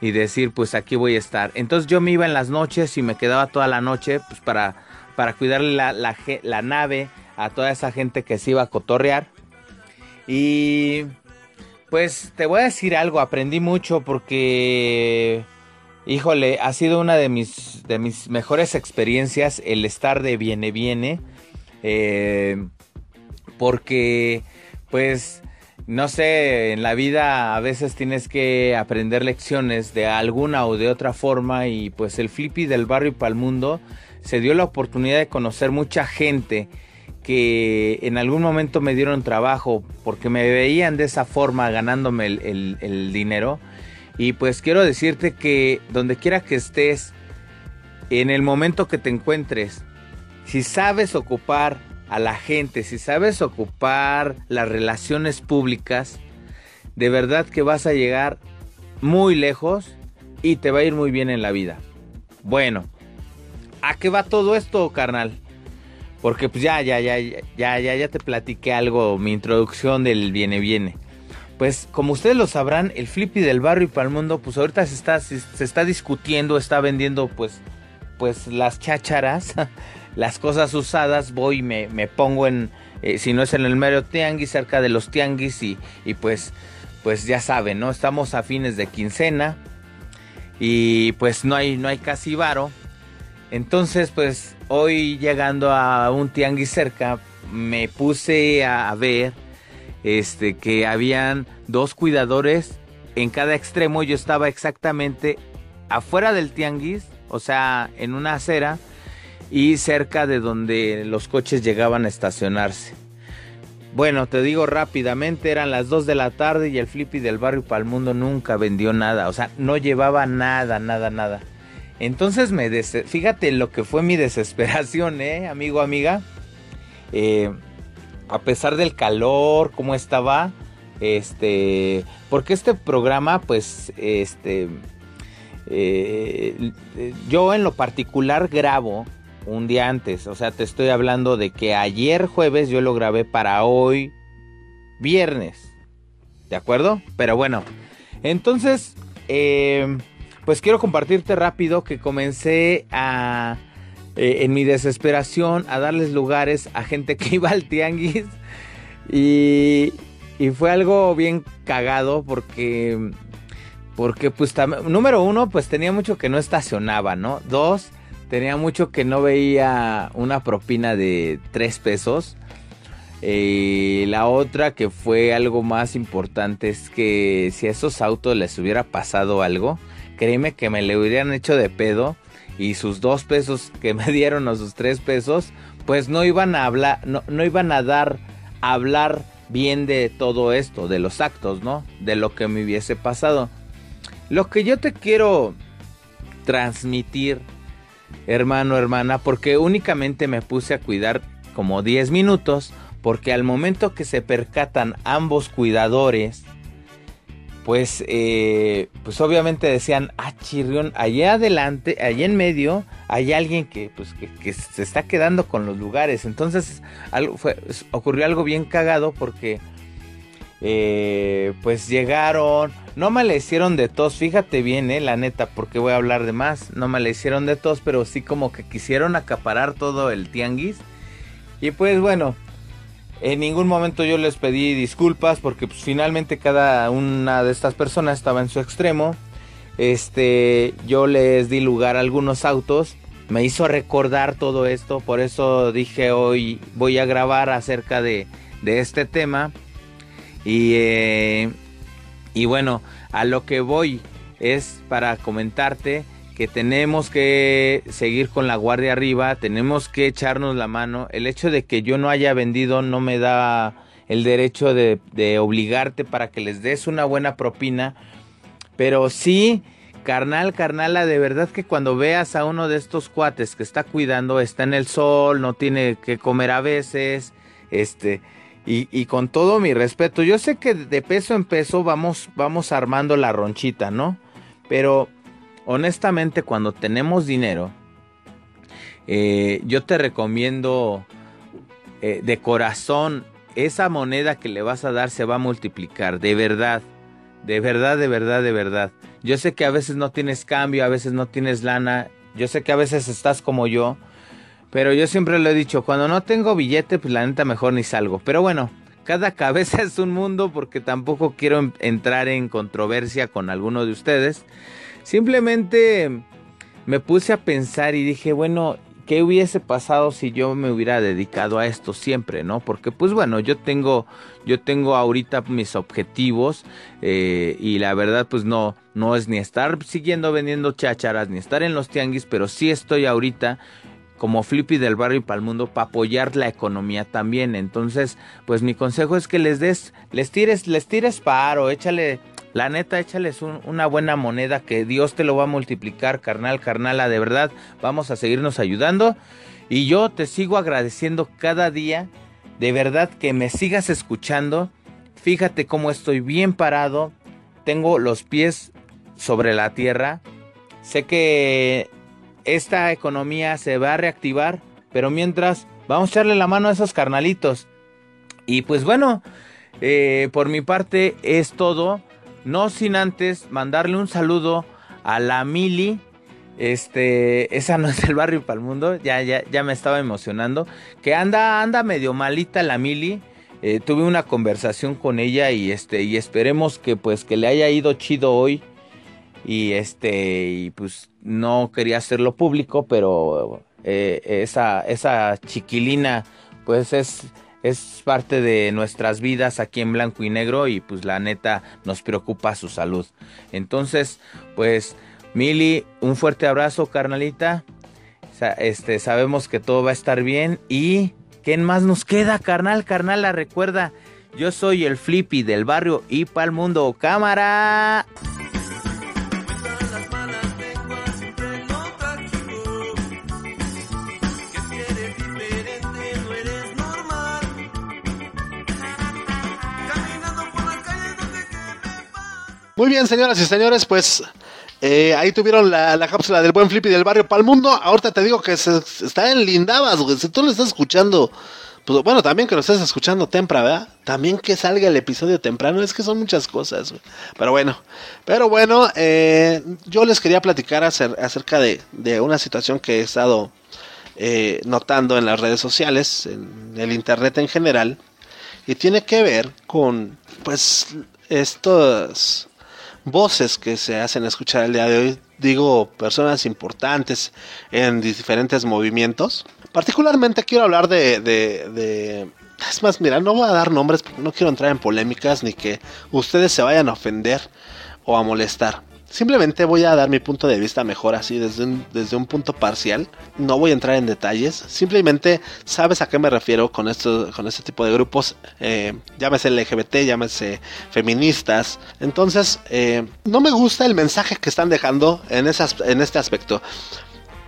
y decir pues aquí voy a estar. Entonces yo me iba en las noches y me quedaba toda la noche pues para, para cuidarle la, la, nave a toda esa gente que se iba a cotorrear y pues te voy a decir algo, aprendí mucho porque, híjole, ha sido una de mis, de mis mejores experiencias el estar de viene viene. Eh, porque, pues, no sé, en la vida a veces tienes que aprender lecciones de alguna o de otra forma y pues el Flippy del barrio y mundo se dio la oportunidad de conocer mucha gente que en algún momento me dieron trabajo porque me veían de esa forma ganándome el, dinero. Y pues quiero decirte que donde quiera que estés, en el momento que te encuentres, si sabes ocupar a la gente, si sabes ocupar las relaciones públicas, de verdad que vas a llegar muy lejos y te va a ir muy bien en la vida. Bueno, ¿a qué va todo esto, carnal? Porque pues ya, ya, ya, ya, ya, ya te platiqué algo, mi introducción del viene, viene. Pues como ustedes lo sabrán, el flippy del barrio y para el mundo, pues ahorita se está, se, está discutiendo, está vendiendo pues, pues las chácharas, las cosas usadas, voy y me, me pongo en, eh, si no es en el mero tianguis, cerca de los tianguis y, y pues, pues ya saben, ¿no? Estamos a fines de quincena y pues no hay, no hay casi varo. Entonces, pues hoy llegando a un tianguis cerca, me puse a, ver este, que habían dos cuidadores en cada extremo. Yo estaba exactamente afuera del tianguis, o sea, en una acera y cerca de donde los coches llegaban a estacionarse. Bueno, te digo rápidamente, eran las 2 de la tarde y el flippy del barrio Palmundo nunca vendió nada, o sea, no llevaba nada, nada, nada. Entonces me fíjate lo que fue mi desesperación, ¿eh, amigo, amiga. Eh, a pesar del calor, cómo estaba, este, porque este programa, pues, este, eh, yo en lo particular grabo un día antes, o sea, te estoy hablando de que ayer jueves yo lo grabé para hoy viernes, ¿de acuerdo? Pero bueno, entonces, eh, pues quiero compartirte rápido que comencé a, eh, en mi desesperación, a darles lugares a gente que iba al tianguis. Y, y fue algo bien cagado porque, porque pues, número uno, pues tenía mucho que no estacionaba, ¿no? Dos, tenía mucho que no veía una propina de tres pesos. Y la otra que fue algo más importante es que si a esos autos les hubiera pasado algo, créeme que me le hubieran hecho de pedo y sus dos pesos que me dieron o sus tres pesos, pues no iban a hablar, no, no iban a dar, a hablar bien de todo esto, de los actos, ¿no? De lo que me hubiese pasado. Lo que yo te quiero transmitir, hermano, hermana, porque únicamente me puse a cuidar como 10 minutos, porque al momento que se percatan ambos cuidadores, pues, eh, pues obviamente decían, ah, chirrión, allá adelante, allá en medio, hay alguien que, pues, que, se está quedando con los lugares. Entonces, algo ocurrió algo bien cagado porque, eh, pues llegaron, no me le hicieron de tos, fíjate bien, eh, la neta, porque voy a hablar de más, no me le hicieron de tos, pero sí como que quisieron acaparar todo el tianguis. Y pues bueno, en ningún momento yo les pedí disculpas porque pues, finalmente cada una de estas personas estaba en su extremo. Este, yo les di lugar a algunos autos. Me hizo recordar todo esto, por eso dije hoy voy a grabar acerca de, de este tema. Y, eh, y bueno, a lo que voy es para comentarte que tenemos que seguir con la guardia arriba, tenemos que echarnos la mano. El hecho de que yo no haya vendido no me da el derecho de, obligarte para que les des una buena propina, pero sí, carnal, carnala, de verdad que cuando veas a uno de estos cuates que está cuidando, está en el sol, no tiene que comer a veces, este, y, y, con todo mi respeto, yo sé que de peso en peso vamos, vamos armando la ronchita, ¿no? Pero honestamente cuando tenemos dinero, eh, yo te recomiendo eh, de corazón, esa moneda que le vas a dar se va a multiplicar, de verdad, de verdad, de verdad, de verdad. Yo sé que a veces no tienes cambio, a veces no tienes lana, yo sé que a veces estás como yo, pero yo siempre lo he dicho, cuando no tengo billete, pues la neta mejor ni salgo. Pero bueno, cada cabeza es un mundo porque tampoco quiero entrar en controversia con alguno de ustedes. Simplemente me puse a pensar y dije, bueno, ¿qué hubiese pasado si yo me hubiera dedicado a esto siempre, no? Porque pues bueno, yo tengo, yo tengo ahorita mis objetivos eh, y la verdad pues no, no es ni estar siguiendo vendiendo chácharas ni estar en los tianguis, pero sí estoy ahorita como Flippy del barrio y para el mundo para apoyar la economía también. Entonces, pues mi consejo es que les des, les tires, les tires paro, échale la neta, échales una buena moneda que Dios te lo va a multiplicar, carnal, carnala, de verdad. Vamos a seguirnos ayudando. Y yo te sigo agradeciendo cada día. De verdad que me sigas escuchando. Fíjate cómo estoy bien parado. Tengo los pies sobre la tierra. Sé que esta economía se va a reactivar. Pero mientras, vamos a echarle la mano a esos carnalitos. Y pues bueno, eh, por mi parte es todo. No sin antes mandarle un saludo a la Mili. Este, esa no es el barrio para el mundo, ya, ya, ya me estaba emocionando. Que anda, anda medio malita la Mili. Eh, tuve una conversación con ella y este, y esperemos que pues que le haya ido chido hoy. Y este, y pues no quería hacerlo público, pero eh, esa, esa chiquilina, pues es es parte de nuestras vidas aquí en blanco y negro y pues la neta nos preocupa su salud. Entonces, pues Mili, un fuerte abrazo, carnalita. Este, sabemos que todo va a estar bien y ¿qué más nos queda, carnal? Carnal, recuerda, yo soy el Flippy del barrio y el mundo. Cámara. Muy bien, señoras y señores, pues eh, ahí tuvieron la, cápsula del buen Flippy del barrio para el mundo. Ahorita te digo que se, está en Lindabas, güey. Si tú lo estás escuchando, pues bueno, también que lo estés escuchando temprano, ¿verdad? También que salga el episodio temprano, es que son muchas cosas, güey. Pero bueno, pero bueno, eh, yo les quería platicar acerca de, una situación que he estado eh, notando en las redes sociales, en el internet en general, y tiene que ver con, pues, estos voces que se hacen escuchar el día de hoy, digo personas importantes en diferentes movimientos. Particularmente quiero hablar de, Es más, mira, no voy a dar nombres porque no quiero entrar en polémicas ni que ustedes se vayan a ofender o a molestar. Simplemente voy a dar mi punto de vista mejor así desde un, desde un punto parcial. No voy a entrar en detalles. Simplemente sabes a qué me refiero con, con este tipo de grupos. Eh, llámese LGBT, llámese feministas. Entonces, eh, no me gusta el mensaje que están dejando en, esas, en este aspecto.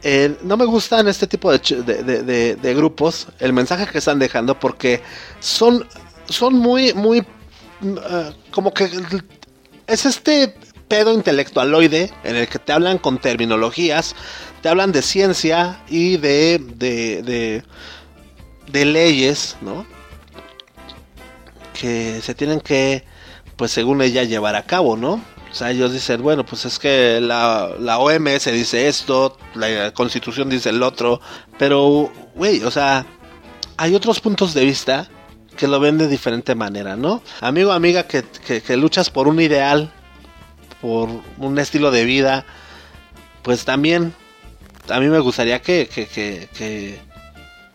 Eh, no me gustan este tipo de, de, de, grupos, el mensaje que están dejando, porque son, son muy, muy, como que es este pedo intelectualoide en el que te hablan con terminologías, te hablan de ciencia y de, de, de, leyes, ¿no? Que se tienen que, pues según ella, llevar a cabo, ¿no? O sea, ellos dicen, bueno, pues es que la, la OMS dice esto, la constitución dice el otro, pero, güey, o sea, hay otros puntos de vista que lo ven de diferente manera, ¿no? Amigo, amiga, que, que, luchas por un ideal, por un estilo de vida, pues también a mí me gustaría que, que,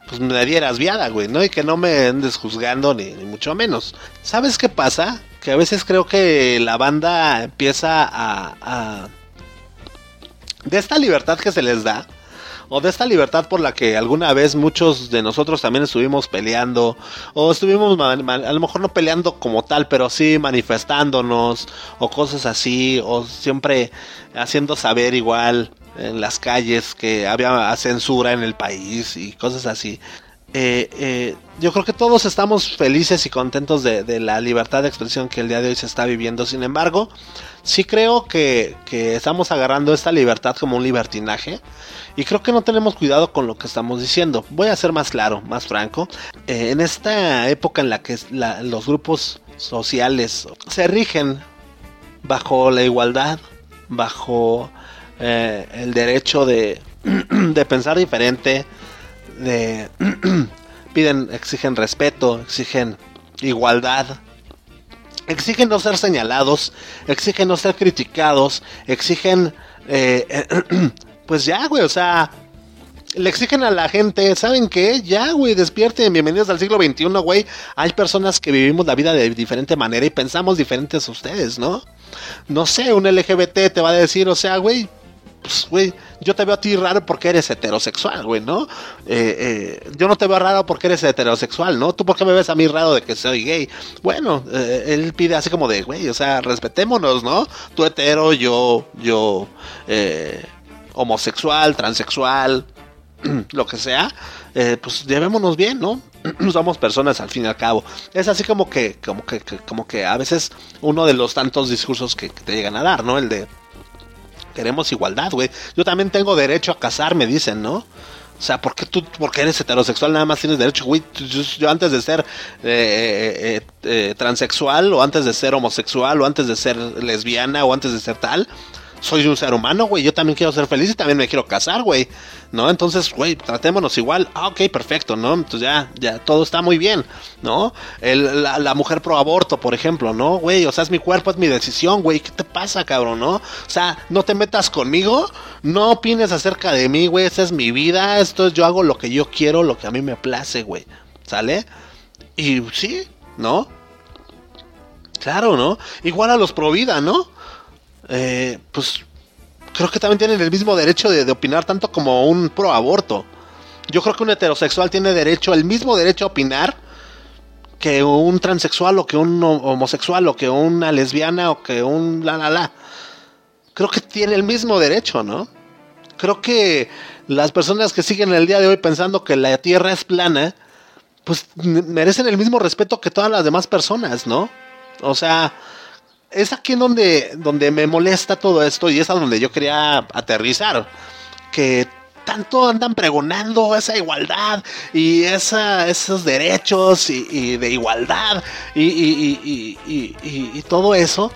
pues me dieras viada, güey, ¿no? Y que no me andes juzgando ni, mucho menos. ¿Sabes qué pasa? Que a veces creo que la banda empieza a... De esta libertad que se les da, o de esta libertad por la que alguna vez muchos de nosotros también estuvimos peleando, o estuvimos a lo mejor no peleando como tal, pero sí manifestándonos, o cosas así, o siempre haciendo saber igual en las calles que había censura en el país y cosas así. Eh, eh, yo creo que todos estamos felices y contentos de, la libertad de expresión que el día de hoy se está viviendo. Sin embargo, sí creo que, estamos agarrando esta libertad como un libertinaje. Y creo que no tenemos cuidado con lo que estamos diciendo. Voy a ser más claro, más franco. Eh, en esta época en la que los grupos sociales se rigen bajo la igualdad, bajo el derecho de, de pensar diferente, de piden, exigen respeto, exigen igualdad, exigen no ser señalados, exigen no ser criticados, exigen, eh, pues ya, güey, o sea, le exigen a la gente, ¿saben qué? Ya, güey, despierten, bienvenidos al siglo XXI, güey. Hay personas que vivimos la vida de diferente manera y pensamos diferentes a ustedes, ¿no? No sé, un LGBT te va a decir, o sea, güey, pues, güey, yo te veo a ti raro porque eres heterosexual, güey, ¿no? Eh, eh, yo no te veo raro porque eres heterosexual, ¿no? ¿Tú por qué me ves a mí raro de que soy gay? Bueno, eh, él pide así como de, güey, o sea, respetémonos, ¿no? Tú hetero, yo, yo, homosexual, transexual, lo que sea, pues llevémonos bien, ¿no? Somos personas al fin y al cabo. Es así como que, como que, como que a veces uno de los tantos discursos que te llegan a dar, ¿no? El de queremos igualdad, güey. Yo también tengo derecho a casarme, dicen, ¿no? O sea, ¿por qué tú, porque eres heterosexual, nada más tienes derecho, güey? Yo, antes de ser eh, eh, eh, transexual, o antes de ser homosexual, o antes de ser lesbiana, o antes de ser tal, soy un ser humano, güey. Yo también quiero ser feliz y también me quiero casar, güey. ¿No? Entonces, güey, tratémonos igual. Ah, ok, perfecto, ¿no? Entonces ya, ya, todo está muy bien, ¿no? la, mujer pro aborto, por ejemplo, ¿no? Güey, o sea, es mi cuerpo, es mi decisión, güey. ¿Qué te pasa, cabrón, no? O sea, no te metas conmigo, no opines acerca de mí, güey. Esa es mi vida, esto es, yo hago lo que yo quiero, lo que a mí me place, güey. ¿Sale? Y sí, ¿no? Claro, ¿no? Igual a los pro vida, ¿no? Eh, pues creo que también tienen el mismo derecho de, opinar tanto como un pro aborto. Yo creo que un heterosexual tiene derecho, el mismo derecho a opinar que un transexual o que un homosexual o que una lesbiana o que un la la la. Creo que tiene el mismo derecho, ¿no? Creo que las personas que siguen el día de hoy pensando que la Tierra es plana, pues merecen el mismo respeto que todas las demás personas, ¿no? O sea, es aquí en donde, donde me molesta todo esto y es a donde yo quería aterrizar. Que tanto andan pregonando esa igualdad y esa, esos derechos y, de igualdad y, y, todo eso.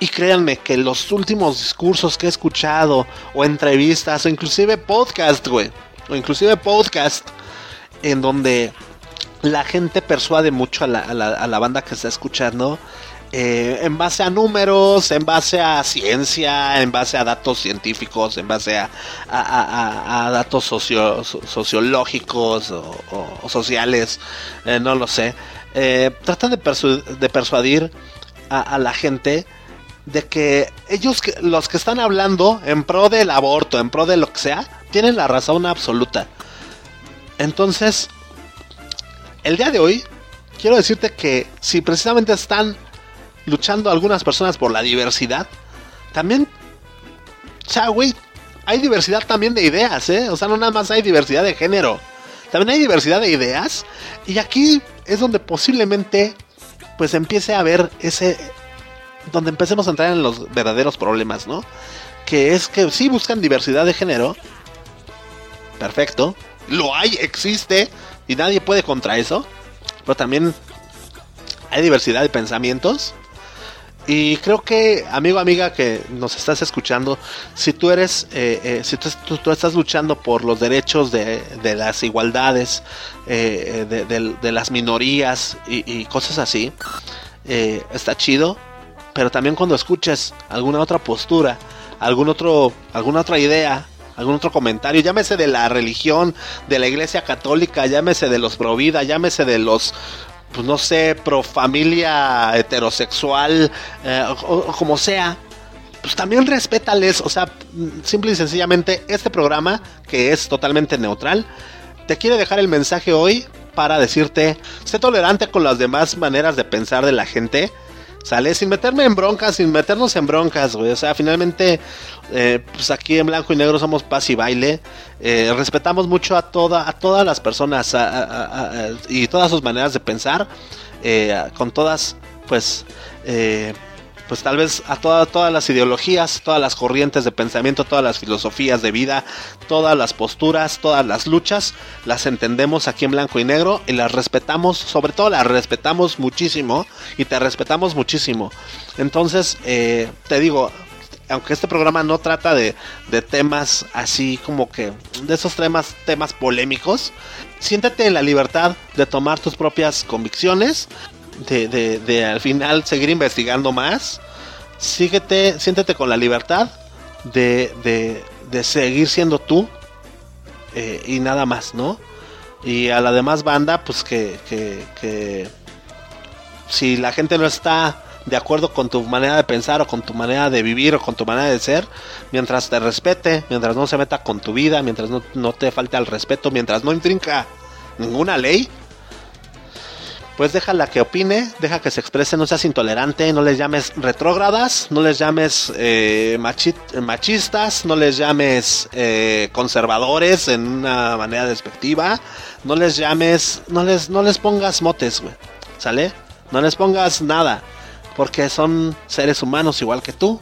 Y créanme que los últimos discursos que he escuchado, o entrevistas, o inclusive podcast, güey, o inclusive podcast, en donde la gente persuade mucho a la, a la, a la banda que está escuchando eh, en base a números, en base a ciencia, en base a datos científicos, en base a, datos sociológicos o, sociales, eh, no lo sé. Eh, tratan de persuadir a, la gente de que ellos, los que están hablando en pro del aborto, en pro de lo que sea, tienen la razón absoluta. Entonces, el día de hoy, quiero decirte que si precisamente están luchando algunas personas por la diversidad, también, o sea, güey, hay diversidad también de ideas, ¿eh? O sea, no nada más hay diversidad de género, también hay diversidad de ideas. Y aquí es donde posiblemente, pues empiece a haber ese, donde empecemos a entrar en los verdaderos problemas, ¿no? Que es que sí buscan diversidad de género. Perfecto. Lo hay, existe. Y nadie puede contra eso. Pero también hay diversidad de pensamientos. Y creo que, amigo, amiga, que nos estás escuchando, si tú eres, eh, eh, si tú, estás luchando por los derechos de, de las igualdades, eh, de, de, las minorías y, y cosas así, está chido. Pero también cuando escuches alguna otra postura, algún otro, alguna otra idea, algún otro comentario, llámese de la religión, de la iglesia católica, llámese de los provida, llámese de los pues no sé, pro familia heterosexual, eh, o, como sea, pues también respétales, o sea, simple y sencillamente este programa, que es totalmente neutral, te quiere dejar el mensaje hoy para decirte, sé tolerante con las demás maneras de pensar de la gente, ¿Sale? Sin meterme en broncas, sin meternos en broncas, güey. O sea, finalmente, eh, pues aquí en blanco y negro somos paz y baile. Eh, respetamos mucho a, toda, a todas las personas y todas sus maneras de pensar. Eh, con todas, pues, pues tal vez a toda, todas las ideologías, todas las corrientes de pensamiento, todas las filosofías de vida, todas las posturas, todas las luchas, las entendemos aquí en blanco y negro y las respetamos, sobre todo las respetamos muchísimo y te respetamos muchísimo. Entonces, eh, te digo, aunque este programa no trata de, de, temas así como que de esos temas, temas polémicos, siéntete en la libertad de tomar tus propias convicciones de, de, de, al final seguir investigando más. Síguete, siéntete con la libertad de, de, de seguir siendo tú eh, y nada más, ¿no? Y a la demás banda, pues que, que, que si la gente no está de acuerdo con tu manera de pensar o con tu manera de vivir o con tu manera de ser, mientras te respete, mientras no se meta con tu vida, mientras no, no te falte al respeto, mientras no intrinca ninguna ley, pues déjala que opine, deja que se exprese, no seas intolerante, no les llames retrógradas, no les llames eh, machi machistas, no les llames eh, conservadores en una manera despectiva, no les llames, no les, no les pongas motes, güey, ¿sale? No les pongas nada, porque son seres humanos igual que tú,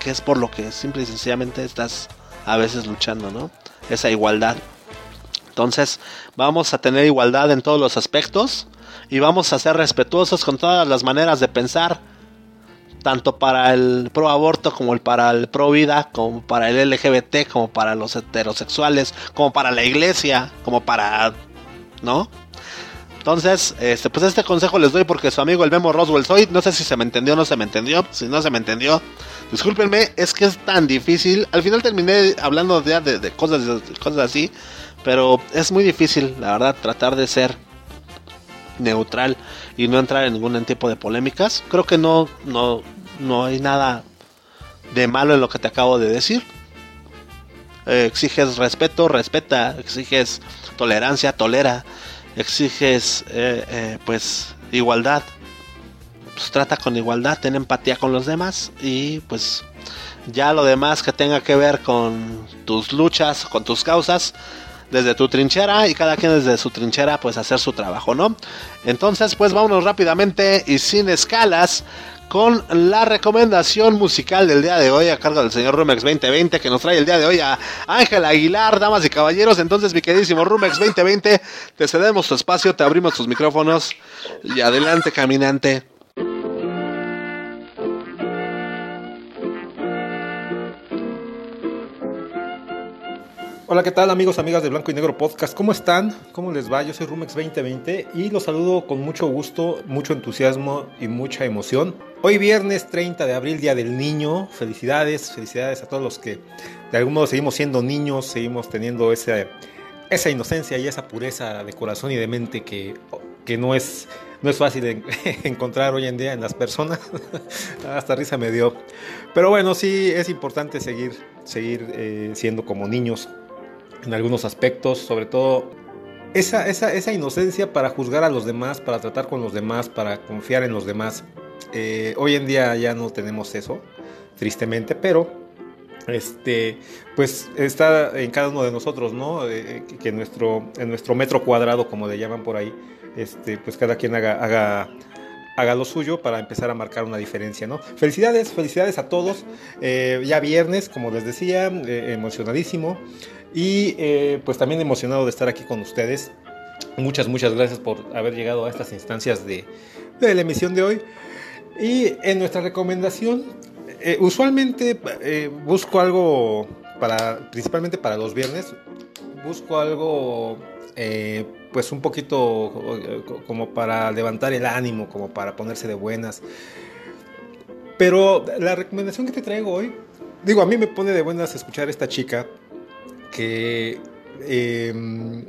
que es por lo que simple y sencillamente estás a veces luchando, ¿no? Esa igualdad. Entonces, vamos a tener igualdad en todos los aspectos y vamos a ser respetuosos con todas las maneras de pensar, tanto para el pro aborto como el para el pro vida, como para el LGBT, como para los heterosexuales, como para la iglesia, como para, ¿no? Entonces, este, pues este consejo les doy porque su amigo el Memo Roswell soy. No sé si se me entendió o no se me entendió. Si no se me entendió, discúlpenme, es que es tan difícil. Al final terminé hablando ya de, de, cosas, de cosas así, pero es muy difícil, la verdad, tratar de ser neutral y no entrar en ningún tipo de polémicas. Creo que no, no, no hay nada de malo en lo que te acabo de decir. Eh, exiges respeto, respeta, exiges tolerancia, tolera, exiges eh, eh, pues igualdad. Pues trata con igualdad, ten empatía con los demás y pues ya lo demás que tenga que ver con tus luchas, con tus causas, desde tu trinchera y cada quien desde su trinchera pues hacer su trabajo, ¿no? Entonces pues vámonos rápidamente y sin escalas con la recomendación musical del día de hoy a cargo del señor Rumex 2020 que nos trae el día de hoy a Ángel Aguilar, damas y caballeros. Entonces, mi queridísimo Rumex 2020, te cedemos tu espacio, te abrimos tus micrófonos y adelante, caminante. Hola, ¿qué tal amigos, amigas de Blanco y Negro Podcast? ¿Cómo están? ¿Cómo les va? Yo soy Rumex 2020 y los saludo con mucho gusto, mucho entusiasmo y mucha emoción. Hoy viernes 30 de abril, Día del Niño. Felicidades, felicidades a todos los que de algún modo seguimos siendo niños, seguimos teniendo ese, esa inocencia y esa pureza de corazón y de mente que, que no es no es fácil de encontrar hoy en día en las personas. Hasta risa me dio. Pero bueno, sí es importante seguir, seguir eh, siendo como niños en algunos aspectos, sobre todo esa, esa, esa, inocencia para juzgar a los demás, para tratar con los demás, para confiar en los demás. Eh, hoy en día ya no tenemos eso, tristemente, pero este, pues está en cada uno de nosotros, ¿no? Eh, que nuestro, en nuestro metro cuadrado, como le llaman por ahí, este, pues cada quien haga, haga haga lo suyo para empezar a marcar una diferencia, ¿no? Felicidades, felicidades a todos. Eh, ya viernes, como les decía, eh, emocionadísimo y eh, pues también emocionado de estar aquí con ustedes. Muchas, muchas gracias por haber llegado a estas instancias de, de la emisión de hoy. Y en nuestra recomendación, usualmente busco algo para, principalmente para los viernes, busco algo pues un poquito como para levantar el ánimo, como para ponerse de buenas. Pero la recomendación que te traigo hoy, digo, a mí me pone de buenas escuchar a esta chica que, em,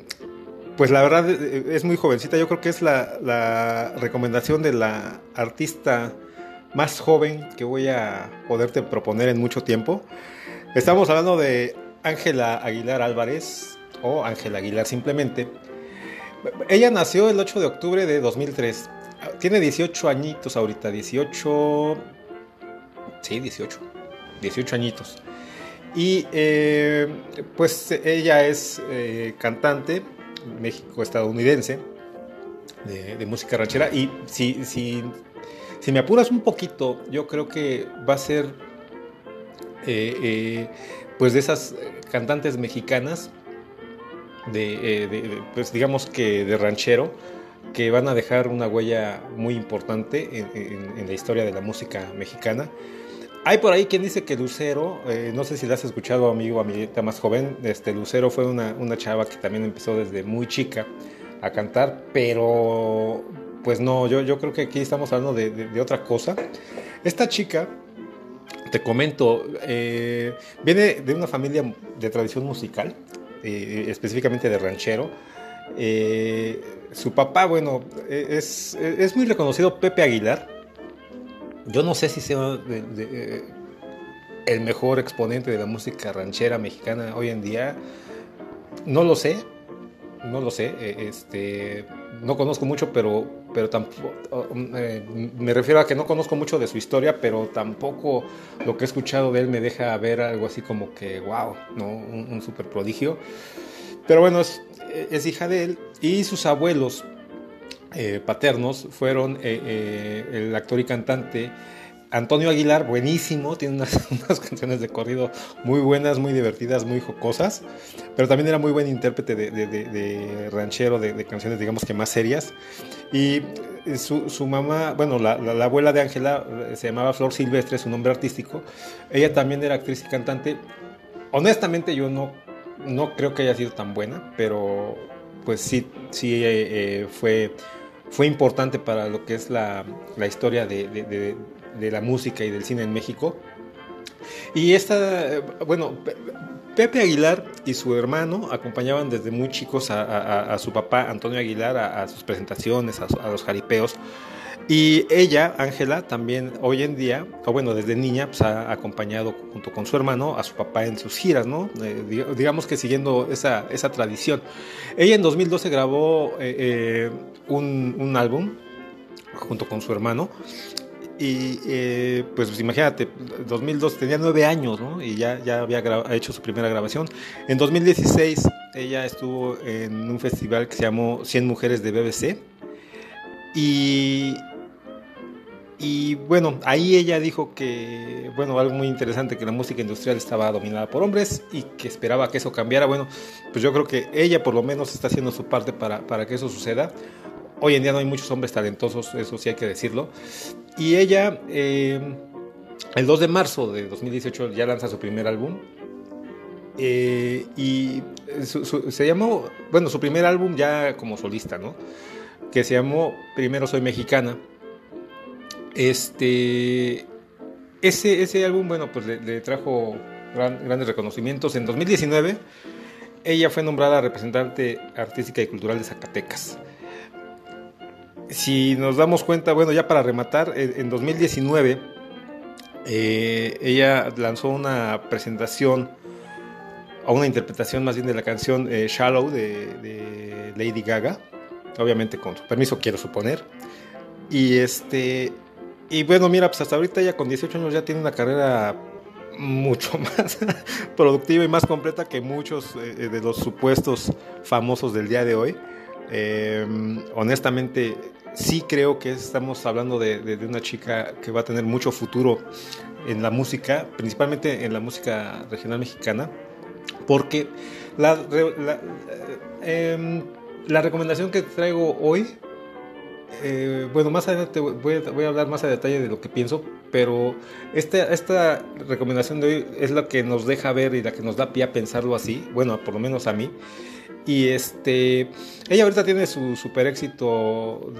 pues la verdad es muy jovencita. Yo creo que es la, la recomendación de la artista más joven que voy a poderte proponer en mucho tiempo. Estamos hablando de Ángela Aguilar Álvarez o Ángela Aguilar simplemente. Ella nació el 8 de octubre de 2003. Tiene 18 añitos ahorita, 18... Sí, 18. 18 añitos. Y eh, pues ella es eh, cantante México-estadounidense de, música ranchera. Y si, si, si, me apuras un poquito, yo creo que va a ser eh, pues de esas cantantes mexicanas eh, de, pues digamos que de ranchero, que van a dejar una huella muy importante en, la historia de la música mexicana. Hay por ahí quien dice que Lucero, eh, no sé si la has escuchado amigo, amiguita más joven, este Lucero fue una, una chava que también empezó desde muy chica a cantar, pero pues no, yo, yo creo que aquí estamos hablando de, otra cosa. Esta chica, te comento, eh, viene de una familia de tradición musical, eh, específicamente de ranchero. Su papá, bueno, es, es, muy reconocido Pepe Aguilar. Yo no sé si sea el mejor exponente de la música ranchera mexicana hoy en día. No lo sé, no lo sé. Eh, este, no conozco mucho, pero, pero tampoco. me refiero a que no conozco mucho de su historia, pero tampoco lo que he escuchado de él me deja ver algo así como que, wow, ¿no? un, un super prodigio. Pero bueno, es, es, hija de él y sus abuelos eh, paternos fueron eh, eh, el actor y cantante Antonio Aguilar, buenísimo, tiene unas, canciones de corrido muy buenas, muy divertidas, muy jocosas, pero también era muy buen intérprete de, ranchero, de, canciones digamos que más serias. Y eh, su, mamá, bueno, la, abuela de Ángela se llamaba Flor Silvestre, su nombre artístico, ella también era actriz y cantante. Honestamente yo no, no creo que haya sido tan buena, pero pues sí, sí fue, fue importante para lo que es la, la historia de, de la música y del cine en México. Y esta, bueno, Pepe Aguilar y su hermano acompañaban desde muy chicos a, su papá Antonio Aguilar a, sus presentaciones, a, los jaripeos. Y ella, Ángela, también hoy en día, o bueno, desde niña, pues ha acompañado junto con su hermano a su papá en sus giras, ¿no? Eh, digamos que siguiendo esa, esa, tradición. Ella en 2012 grabó eh, eh, un, un álbum junto con su hermano y eh, pues, imagínate, 2002 tenía nueve años, ¿no? Y ya, ya había hecho su primera grabación. En 2016 ella estuvo en un festival que se llamó 100 Mujeres de BBC. Y, y bueno, ahí ella dijo que, bueno, algo muy interesante, que la música industrial estaba dominada por hombres y que esperaba que eso cambiara. Bueno, pues yo creo que ella por lo menos está haciendo su parte para, para que eso suceda. Hoy en día no hay muchos hombres talentosos, eso sí hay que decirlo. Y ella, eh, el 2 de marzo de 2018, ya lanza su primer álbum. Eh, y se llamó, bueno, su primer álbum ya como solista, ¿no? Que se llamó Primero Soy Mexicana. Este, ese, ese álbum, bueno, pues le, trajo grandes reconocimientos. En 2019, ella fue nombrada representante artística y cultural de Zacatecas si nos damos cuenta, bueno, ya para rematar, en 2019 eh, ella lanzó una presentación o una interpretación más bien de la canción eh, Shallow de, Lady Gaga, obviamente con su permiso quiero suponer. Y este y bueno, mira, pues hasta ahorita ella con 18 años ya tiene una carrera mucho más productiva y más completa que muchos eh, de los supuestos famosos del día de hoy. honestamente, sí creo que estamos hablando de, de, una chica que va a tener mucho futuro en la música, principalmente en la música regional mexicana, porque la, eh, la recomendación que traigo hoy, eh, bueno, más adelante voy a, hablar más a detalle de lo que pienso, pero esta, esta recomendación de hoy es la que nos deja ver y la que nos da pie a pensarlo así, bueno, por lo menos a mí. Y este, ella ahorita tiene su super éxito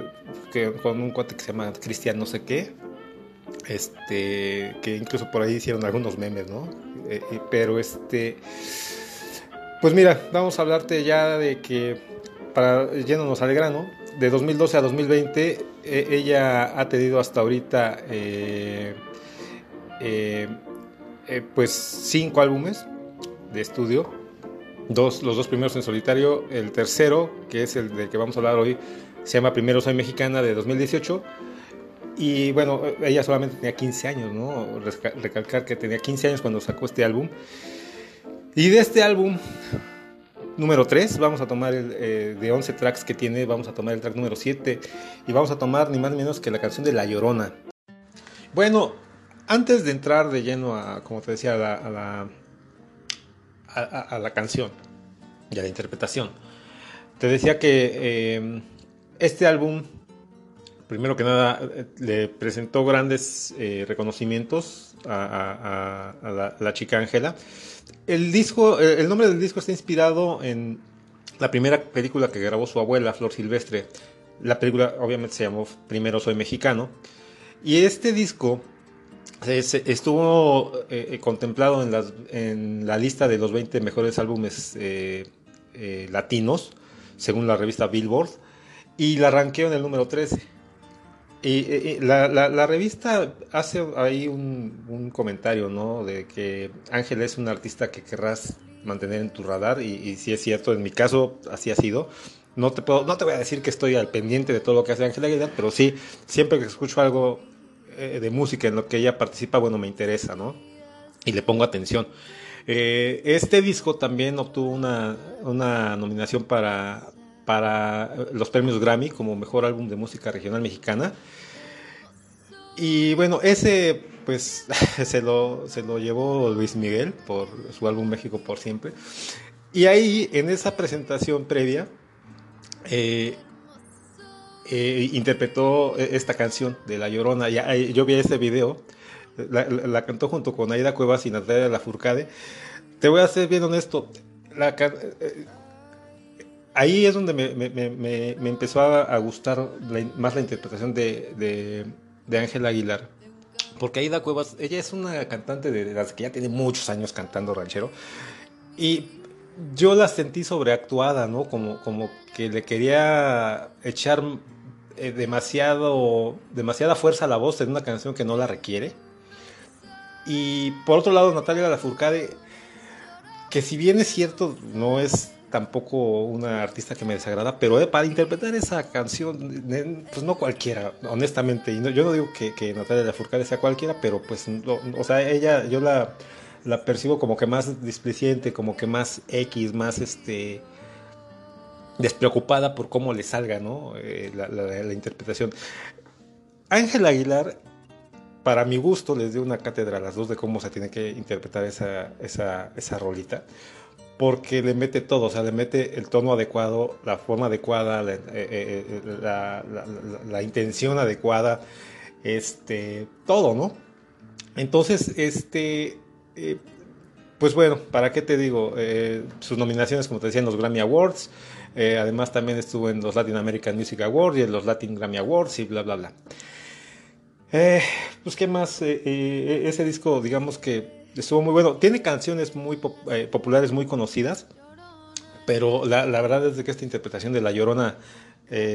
con un cuate que se llama Cristian no sé qué, este, que incluso por ahí hicieron algunos memes, ¿no? Eh, pero este, pues mira, vamos a hablarte ya de que, para yéndonos al grano, de 2012 a 2020, eh, ella ha tenido hasta ahorita, eh, pues, cinco álbumes de estudio Dos, los dos primeros en solitario. El tercero, que es el del que vamos a hablar hoy, se llama Primero Soy Mexicana de 2018. Y bueno, ella solamente tenía 15 años, ¿no? Recalcar que tenía 15 años cuando sacó este álbum. Y de este álbum, número 3, vamos a tomar el, eh, de 11 tracks que tiene, vamos a tomar el track número 7 y vamos a tomar ni más ni menos que la canción de La Llorona. Bueno, antes de entrar de lleno a, como te decía, a la a, la canción y a la interpretación. Te decía que eh, este álbum, primero que nada, le presentó grandes eh, reconocimientos a, la, chica Ángela. El disco, eh, el nombre del disco está inspirado en la primera película que grabó su abuela, Flor Silvestre. La película obviamente se llamó Primero Soy Mexicano. Y este disco estuvo eh, eh, contemplado en, la lista de los 20 mejores álbumes latinos, según la revista Billboard, y la ranqueó en el número 13. Y, la, la, revista hace ahí un, un, comentario, ¿no? De que Ángela es un artista que querrás mantener en tu radar, y, si es cierto, en mi caso así ha sido. No te, puedo, no te voy a decir que estoy al pendiente de todo lo que hace Ángela Aguilar, pero sí, siempre que escucho algo eh, de música en lo que ella participa, bueno, me interesa, ¿no? Y le pongo atención. Eh, este disco también obtuvo una, una nominación para, para los premios Grammy como mejor álbum de música regional mexicana. Y bueno, ese pues se lo, se lo llevó Luis Miguel por su álbum México por siempre. Y ahí, en esa presentación previa, eh, eh, interpretó eh, esta canción de La Llorona. Ya, yo vi ese video, la, cantó junto con Aida Cuevas y Natalia Lafourcade. Te voy a ser bien honesto, eh, ahí es donde me, empezó a, gustar más la interpretación de Ángela Aguilar. Porque Aida Cuevas, ella es una cantante de, de las que ya tiene muchos años cantando ranchero. Y yo la sentí sobreactuada, ¿no? Como, como que le quería echar eh, demasiado, demasiada fuerza a la voz en una canción que no la requiere. Y por otro lado, Natalia Lafourcade, que si bien es cierto, no es tampoco una artista que me desagrada, pero para interpretar esa canción, pues no cualquiera, honestamente. Yo no digo que, que Natalia Lafourcade sea cualquiera, pero pues, o sea, ella, yo la, la percibo como que más displiciente, como que más X, más este despreocupada por cómo le salga ¿no? Eh, la, interpretación. Ángel Aguilar, para mi gusto, les dio una cátedra a las dos de cómo se tiene que interpretar esa, esa, esa rolita, porque le mete todo, o sea, le mete el tono adecuado, la forma adecuada, la, eh, eh, intención adecuada, este, todo, ¿no? Entonces, este, pues bueno, ¿para qué te digo? sus nominaciones, como te decía, en los Grammy Awards, eh, además también estuvo en los Latin American Music Awards y en los Latin Grammy Awards y bla, bla, bla. Eh, pues qué más, eh, ese disco digamos que estuvo muy bueno. Tiene canciones muy populares, muy conocidas, pero la, verdad es que esta interpretación de La Llorona...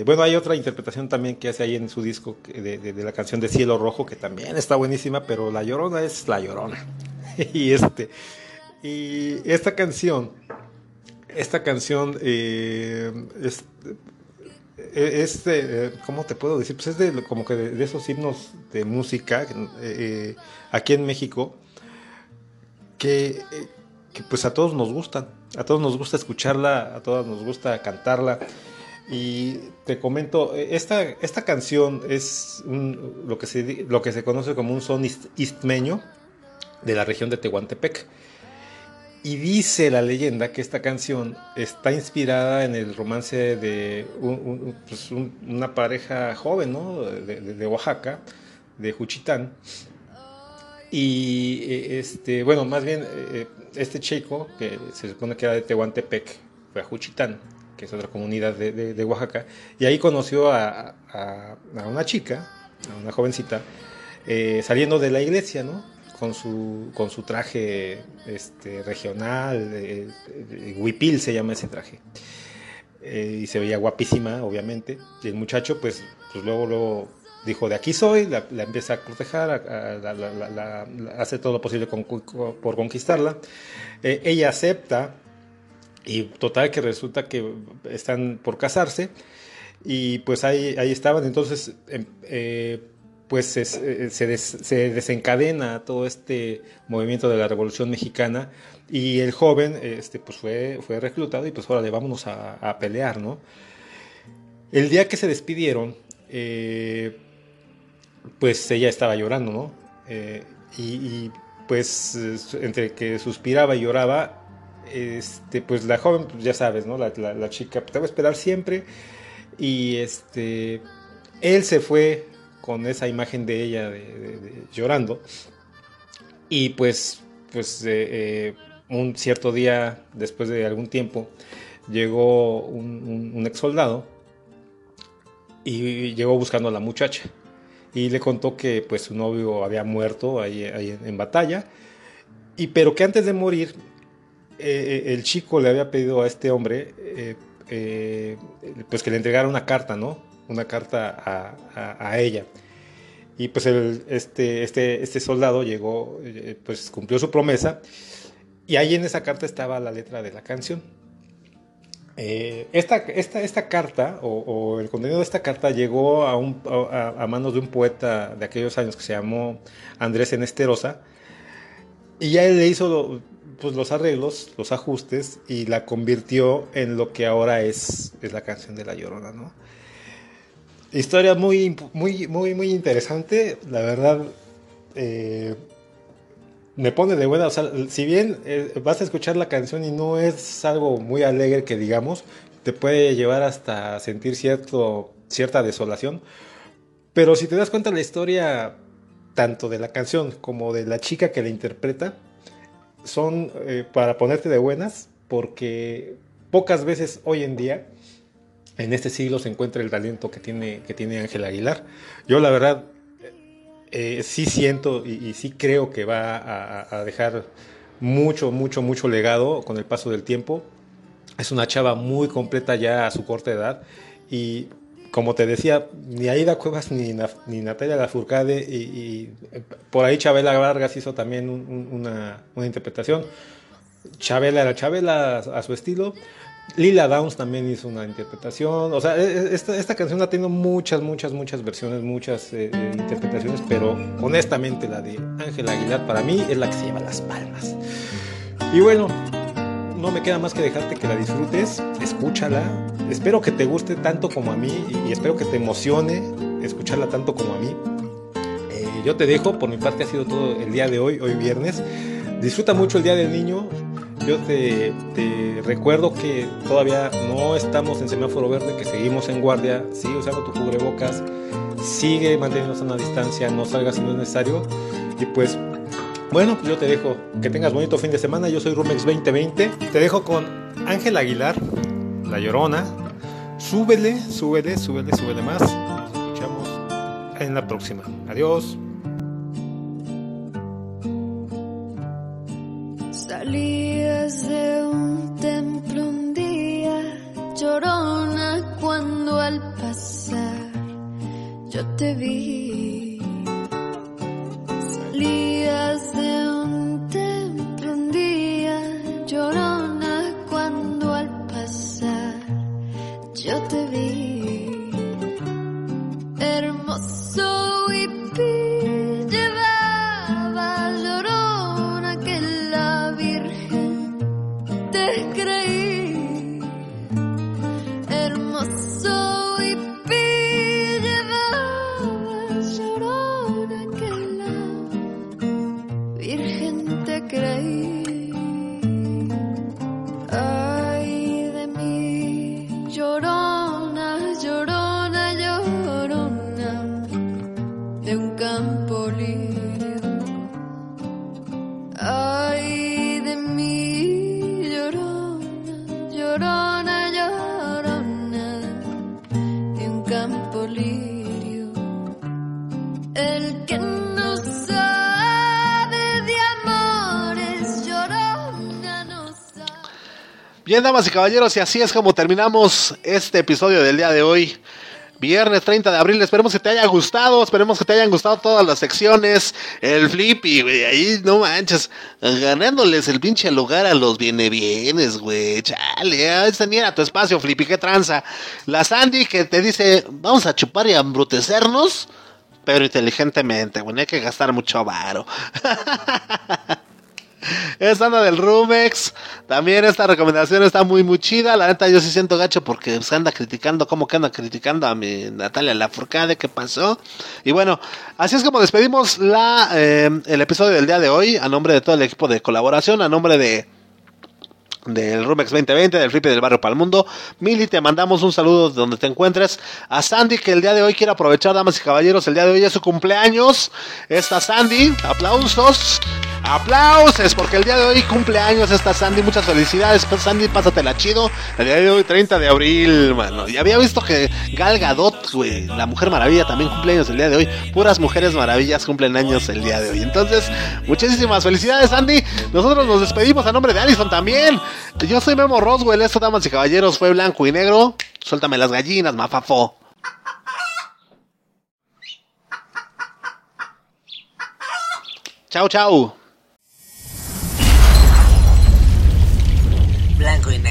bueno, hay otra interpretación también que hace ahí en su disco de, de, la canción de Cielo Rojo, que también está buenísima, pero La Llorona es La Llorona. y, este, y esta canción esta canción eh, es, es de, ¿cómo te puedo decir? Pues es de como que de, esos himnos de música eh, aquí en México que, que, pues a todos nos gustan, a todos nos gusta escucharla, a todos nos gusta cantarla. Y te comento, esta, esta canción es lo, que se, lo que se conoce como un son istmeño de la región de Tehuantepec. Y dice la leyenda que esta canción está inspirada en el romance de pues, una pareja joven ¿no? de, Oaxaca, de Juchitán. Y eh, este, bueno, más bien eh, este chico, que se supone que era de Tehuantepec, fue a Juchitán, que es otra comunidad de, Oaxaca, y ahí conoció a, una chica, a una jovencita, eh, saliendo de la iglesia, ¿no? con su, con su traje este, regional, eh, eh, huipil se llama ese traje. Eh, y se veía guapísima, obviamente. Y el muchacho, pues, pues luego, luego dijo, de aquí soy, la, empieza a cortejar, hace todo lo posible por conquistarla. ella acepta y total que resulta que están por casarse y pues ahí, ahí estaban. Entonces, em, pues se, se, desencadena todo este movimiento de la Revolución Mexicana y el joven este, pues fue, fue reclutado y pues ahora le vámonos a, pelear, ¿no? El día que se despidieron, eh, pues ella estaba llorando, ¿no? Eh, y, pues entre que suspiraba y lloraba, este, pues la joven, pues, ya sabes, ¿no? La, chica pues, te va a esperar siempre y este, él se fue con esa imagen de ella llorando. Y pues, pues eh, eh, un cierto día, después de algún tiempo, llegó un, ex soldado y llegó buscando a la muchacha. Y le contó que pues su novio había muerto ahí, en, batalla. Y pero que antes de morir, eh, el chico le había pedido a este hombre pues que le entregara una carta, ¿no? una carta a, ella. Y pues el, este, este, este soldado llegó, eh, pues cumplió su promesa, y ahí en esa carta estaba la letra de la canción. Eh, esta, esta, esta, carta, o, el contenido de esta carta, llegó a, manos de un poeta de aquellos años que se llamó Andrés Enesterosa, y ya él le hizo pues, los arreglos, los ajustes, y la convirtió en lo que ahora es, es la canción de La Llorona. Historia muy, muy, muy, muy interesante. La verdad, eh, me pone de buena. O sea, si bien eh, vas a escuchar la canción y no es algo muy alegre que digamos, te puede llevar hasta sentir cierto, cierta desolación. Pero si te das cuenta, la historia, tanto de la canción como de la chica que la interpreta, son eh, para ponerte de buenas, porque pocas veces hoy en día en este siglo se encuentra el talento que tiene, que tiene Ángel Aguilar. Yo la verdad eh, sí siento y, sí creo que va a, dejar mucho, mucho, mucho legado con el paso del tiempo. Es una chava muy completa ya a su corta edad y como te decía, ni Aida Cuevas ni, ni Natalia Lafourcade y, y, por ahí Chabela Vargas hizo también una, una, interpretación. Chabela era Chabela a su estilo, Lila Downs también hizo una interpretación. O sea, e, e, esta, canción ha tenido muchas, muchas, muchas versiones, muchas eh, eh, interpretaciones, pero honestamente la de Ángel Aguilar para mí es la que se lleva las palmas. Y bueno, no me queda más que dejarte que la disfrutes, escúchala. Espero que te guste tanto como a mí y espero que te emocione escucharla tanto como a mí. Eh, yo te dejo, por mi parte ha sido todo el día de hoy, hoy viernes. Disfruta mucho el Día del Niño, yo te, recuerdo que todavía no estamos en semáforo verde, que seguimos en guardia, sigue usando tu cubrebocas, sigue manteniéndonos a una distancia, no salgas si no es necesario. Y pues, bueno, yo te dejo que tengas bonito fin de semana. Yo soy Rumex 2020. Te dejo con Ángel Aguilar, La Llorona. Súbele, súbele, súbele, súbele más. Nos escuchamos en la próxima. Adiós. de llorona cuando al pasar yo te vi. Bien, damas y caballeros, y así es como terminamos este episodio del día de hoy. Viernes 30 de abril, esperemos que te haya gustado, esperemos que te hayan gustado todas las secciones, el flippy, güey, ahí no manches, ganándoles el pinche lugar a los viene bienes, güey, chale, este ni tu espacio, flippy, qué tranza. La Sandy que te dice, vamos a chupar y a embrutecernos, pero inteligentemente, güey, no hay que gastar mucho varo. Es anda del Rumex. También esta recomendación está muy, muy chida. La neta, yo sí siento gacho porque se anda criticando. ¿Cómo que anda criticando a mi Natalia Lafourcade? ¿Qué pasó? Y bueno, así es como despedimos la, eh, el episodio del día de hoy. A nombre de todo el equipo de colaboración. A nombre de del Rumex 2020, del Flippy del Barrio Palmundo. Mili, te mandamos un saludo donde te encuentres. A Sandy, que el día de hoy quiere aprovechar, damas y caballeros, el día de hoy es su cumpleaños. Esta Sandy, aplausos. Aplausos, porque el día de hoy cumpleaños esta Sandy. Muchas felicidades, pues, Sandy, pásatela chido. El día de hoy, 30 de abril, mano. Y había visto que Gal Gadot, güey, la Mujer Maravilla, también cumpleaños el día de hoy. Puras mujeres maravillas cumplen años el día de hoy. Entonces, muchísimas felicidades, Sandy. Nosotros nos despedimos a nombre de Allison también. Yo soy Memo Roswell, esto, damas y caballeros, fue blanco y negro. Suéltame las gallinas, mafafo. Chau, chau. Blanco y negro.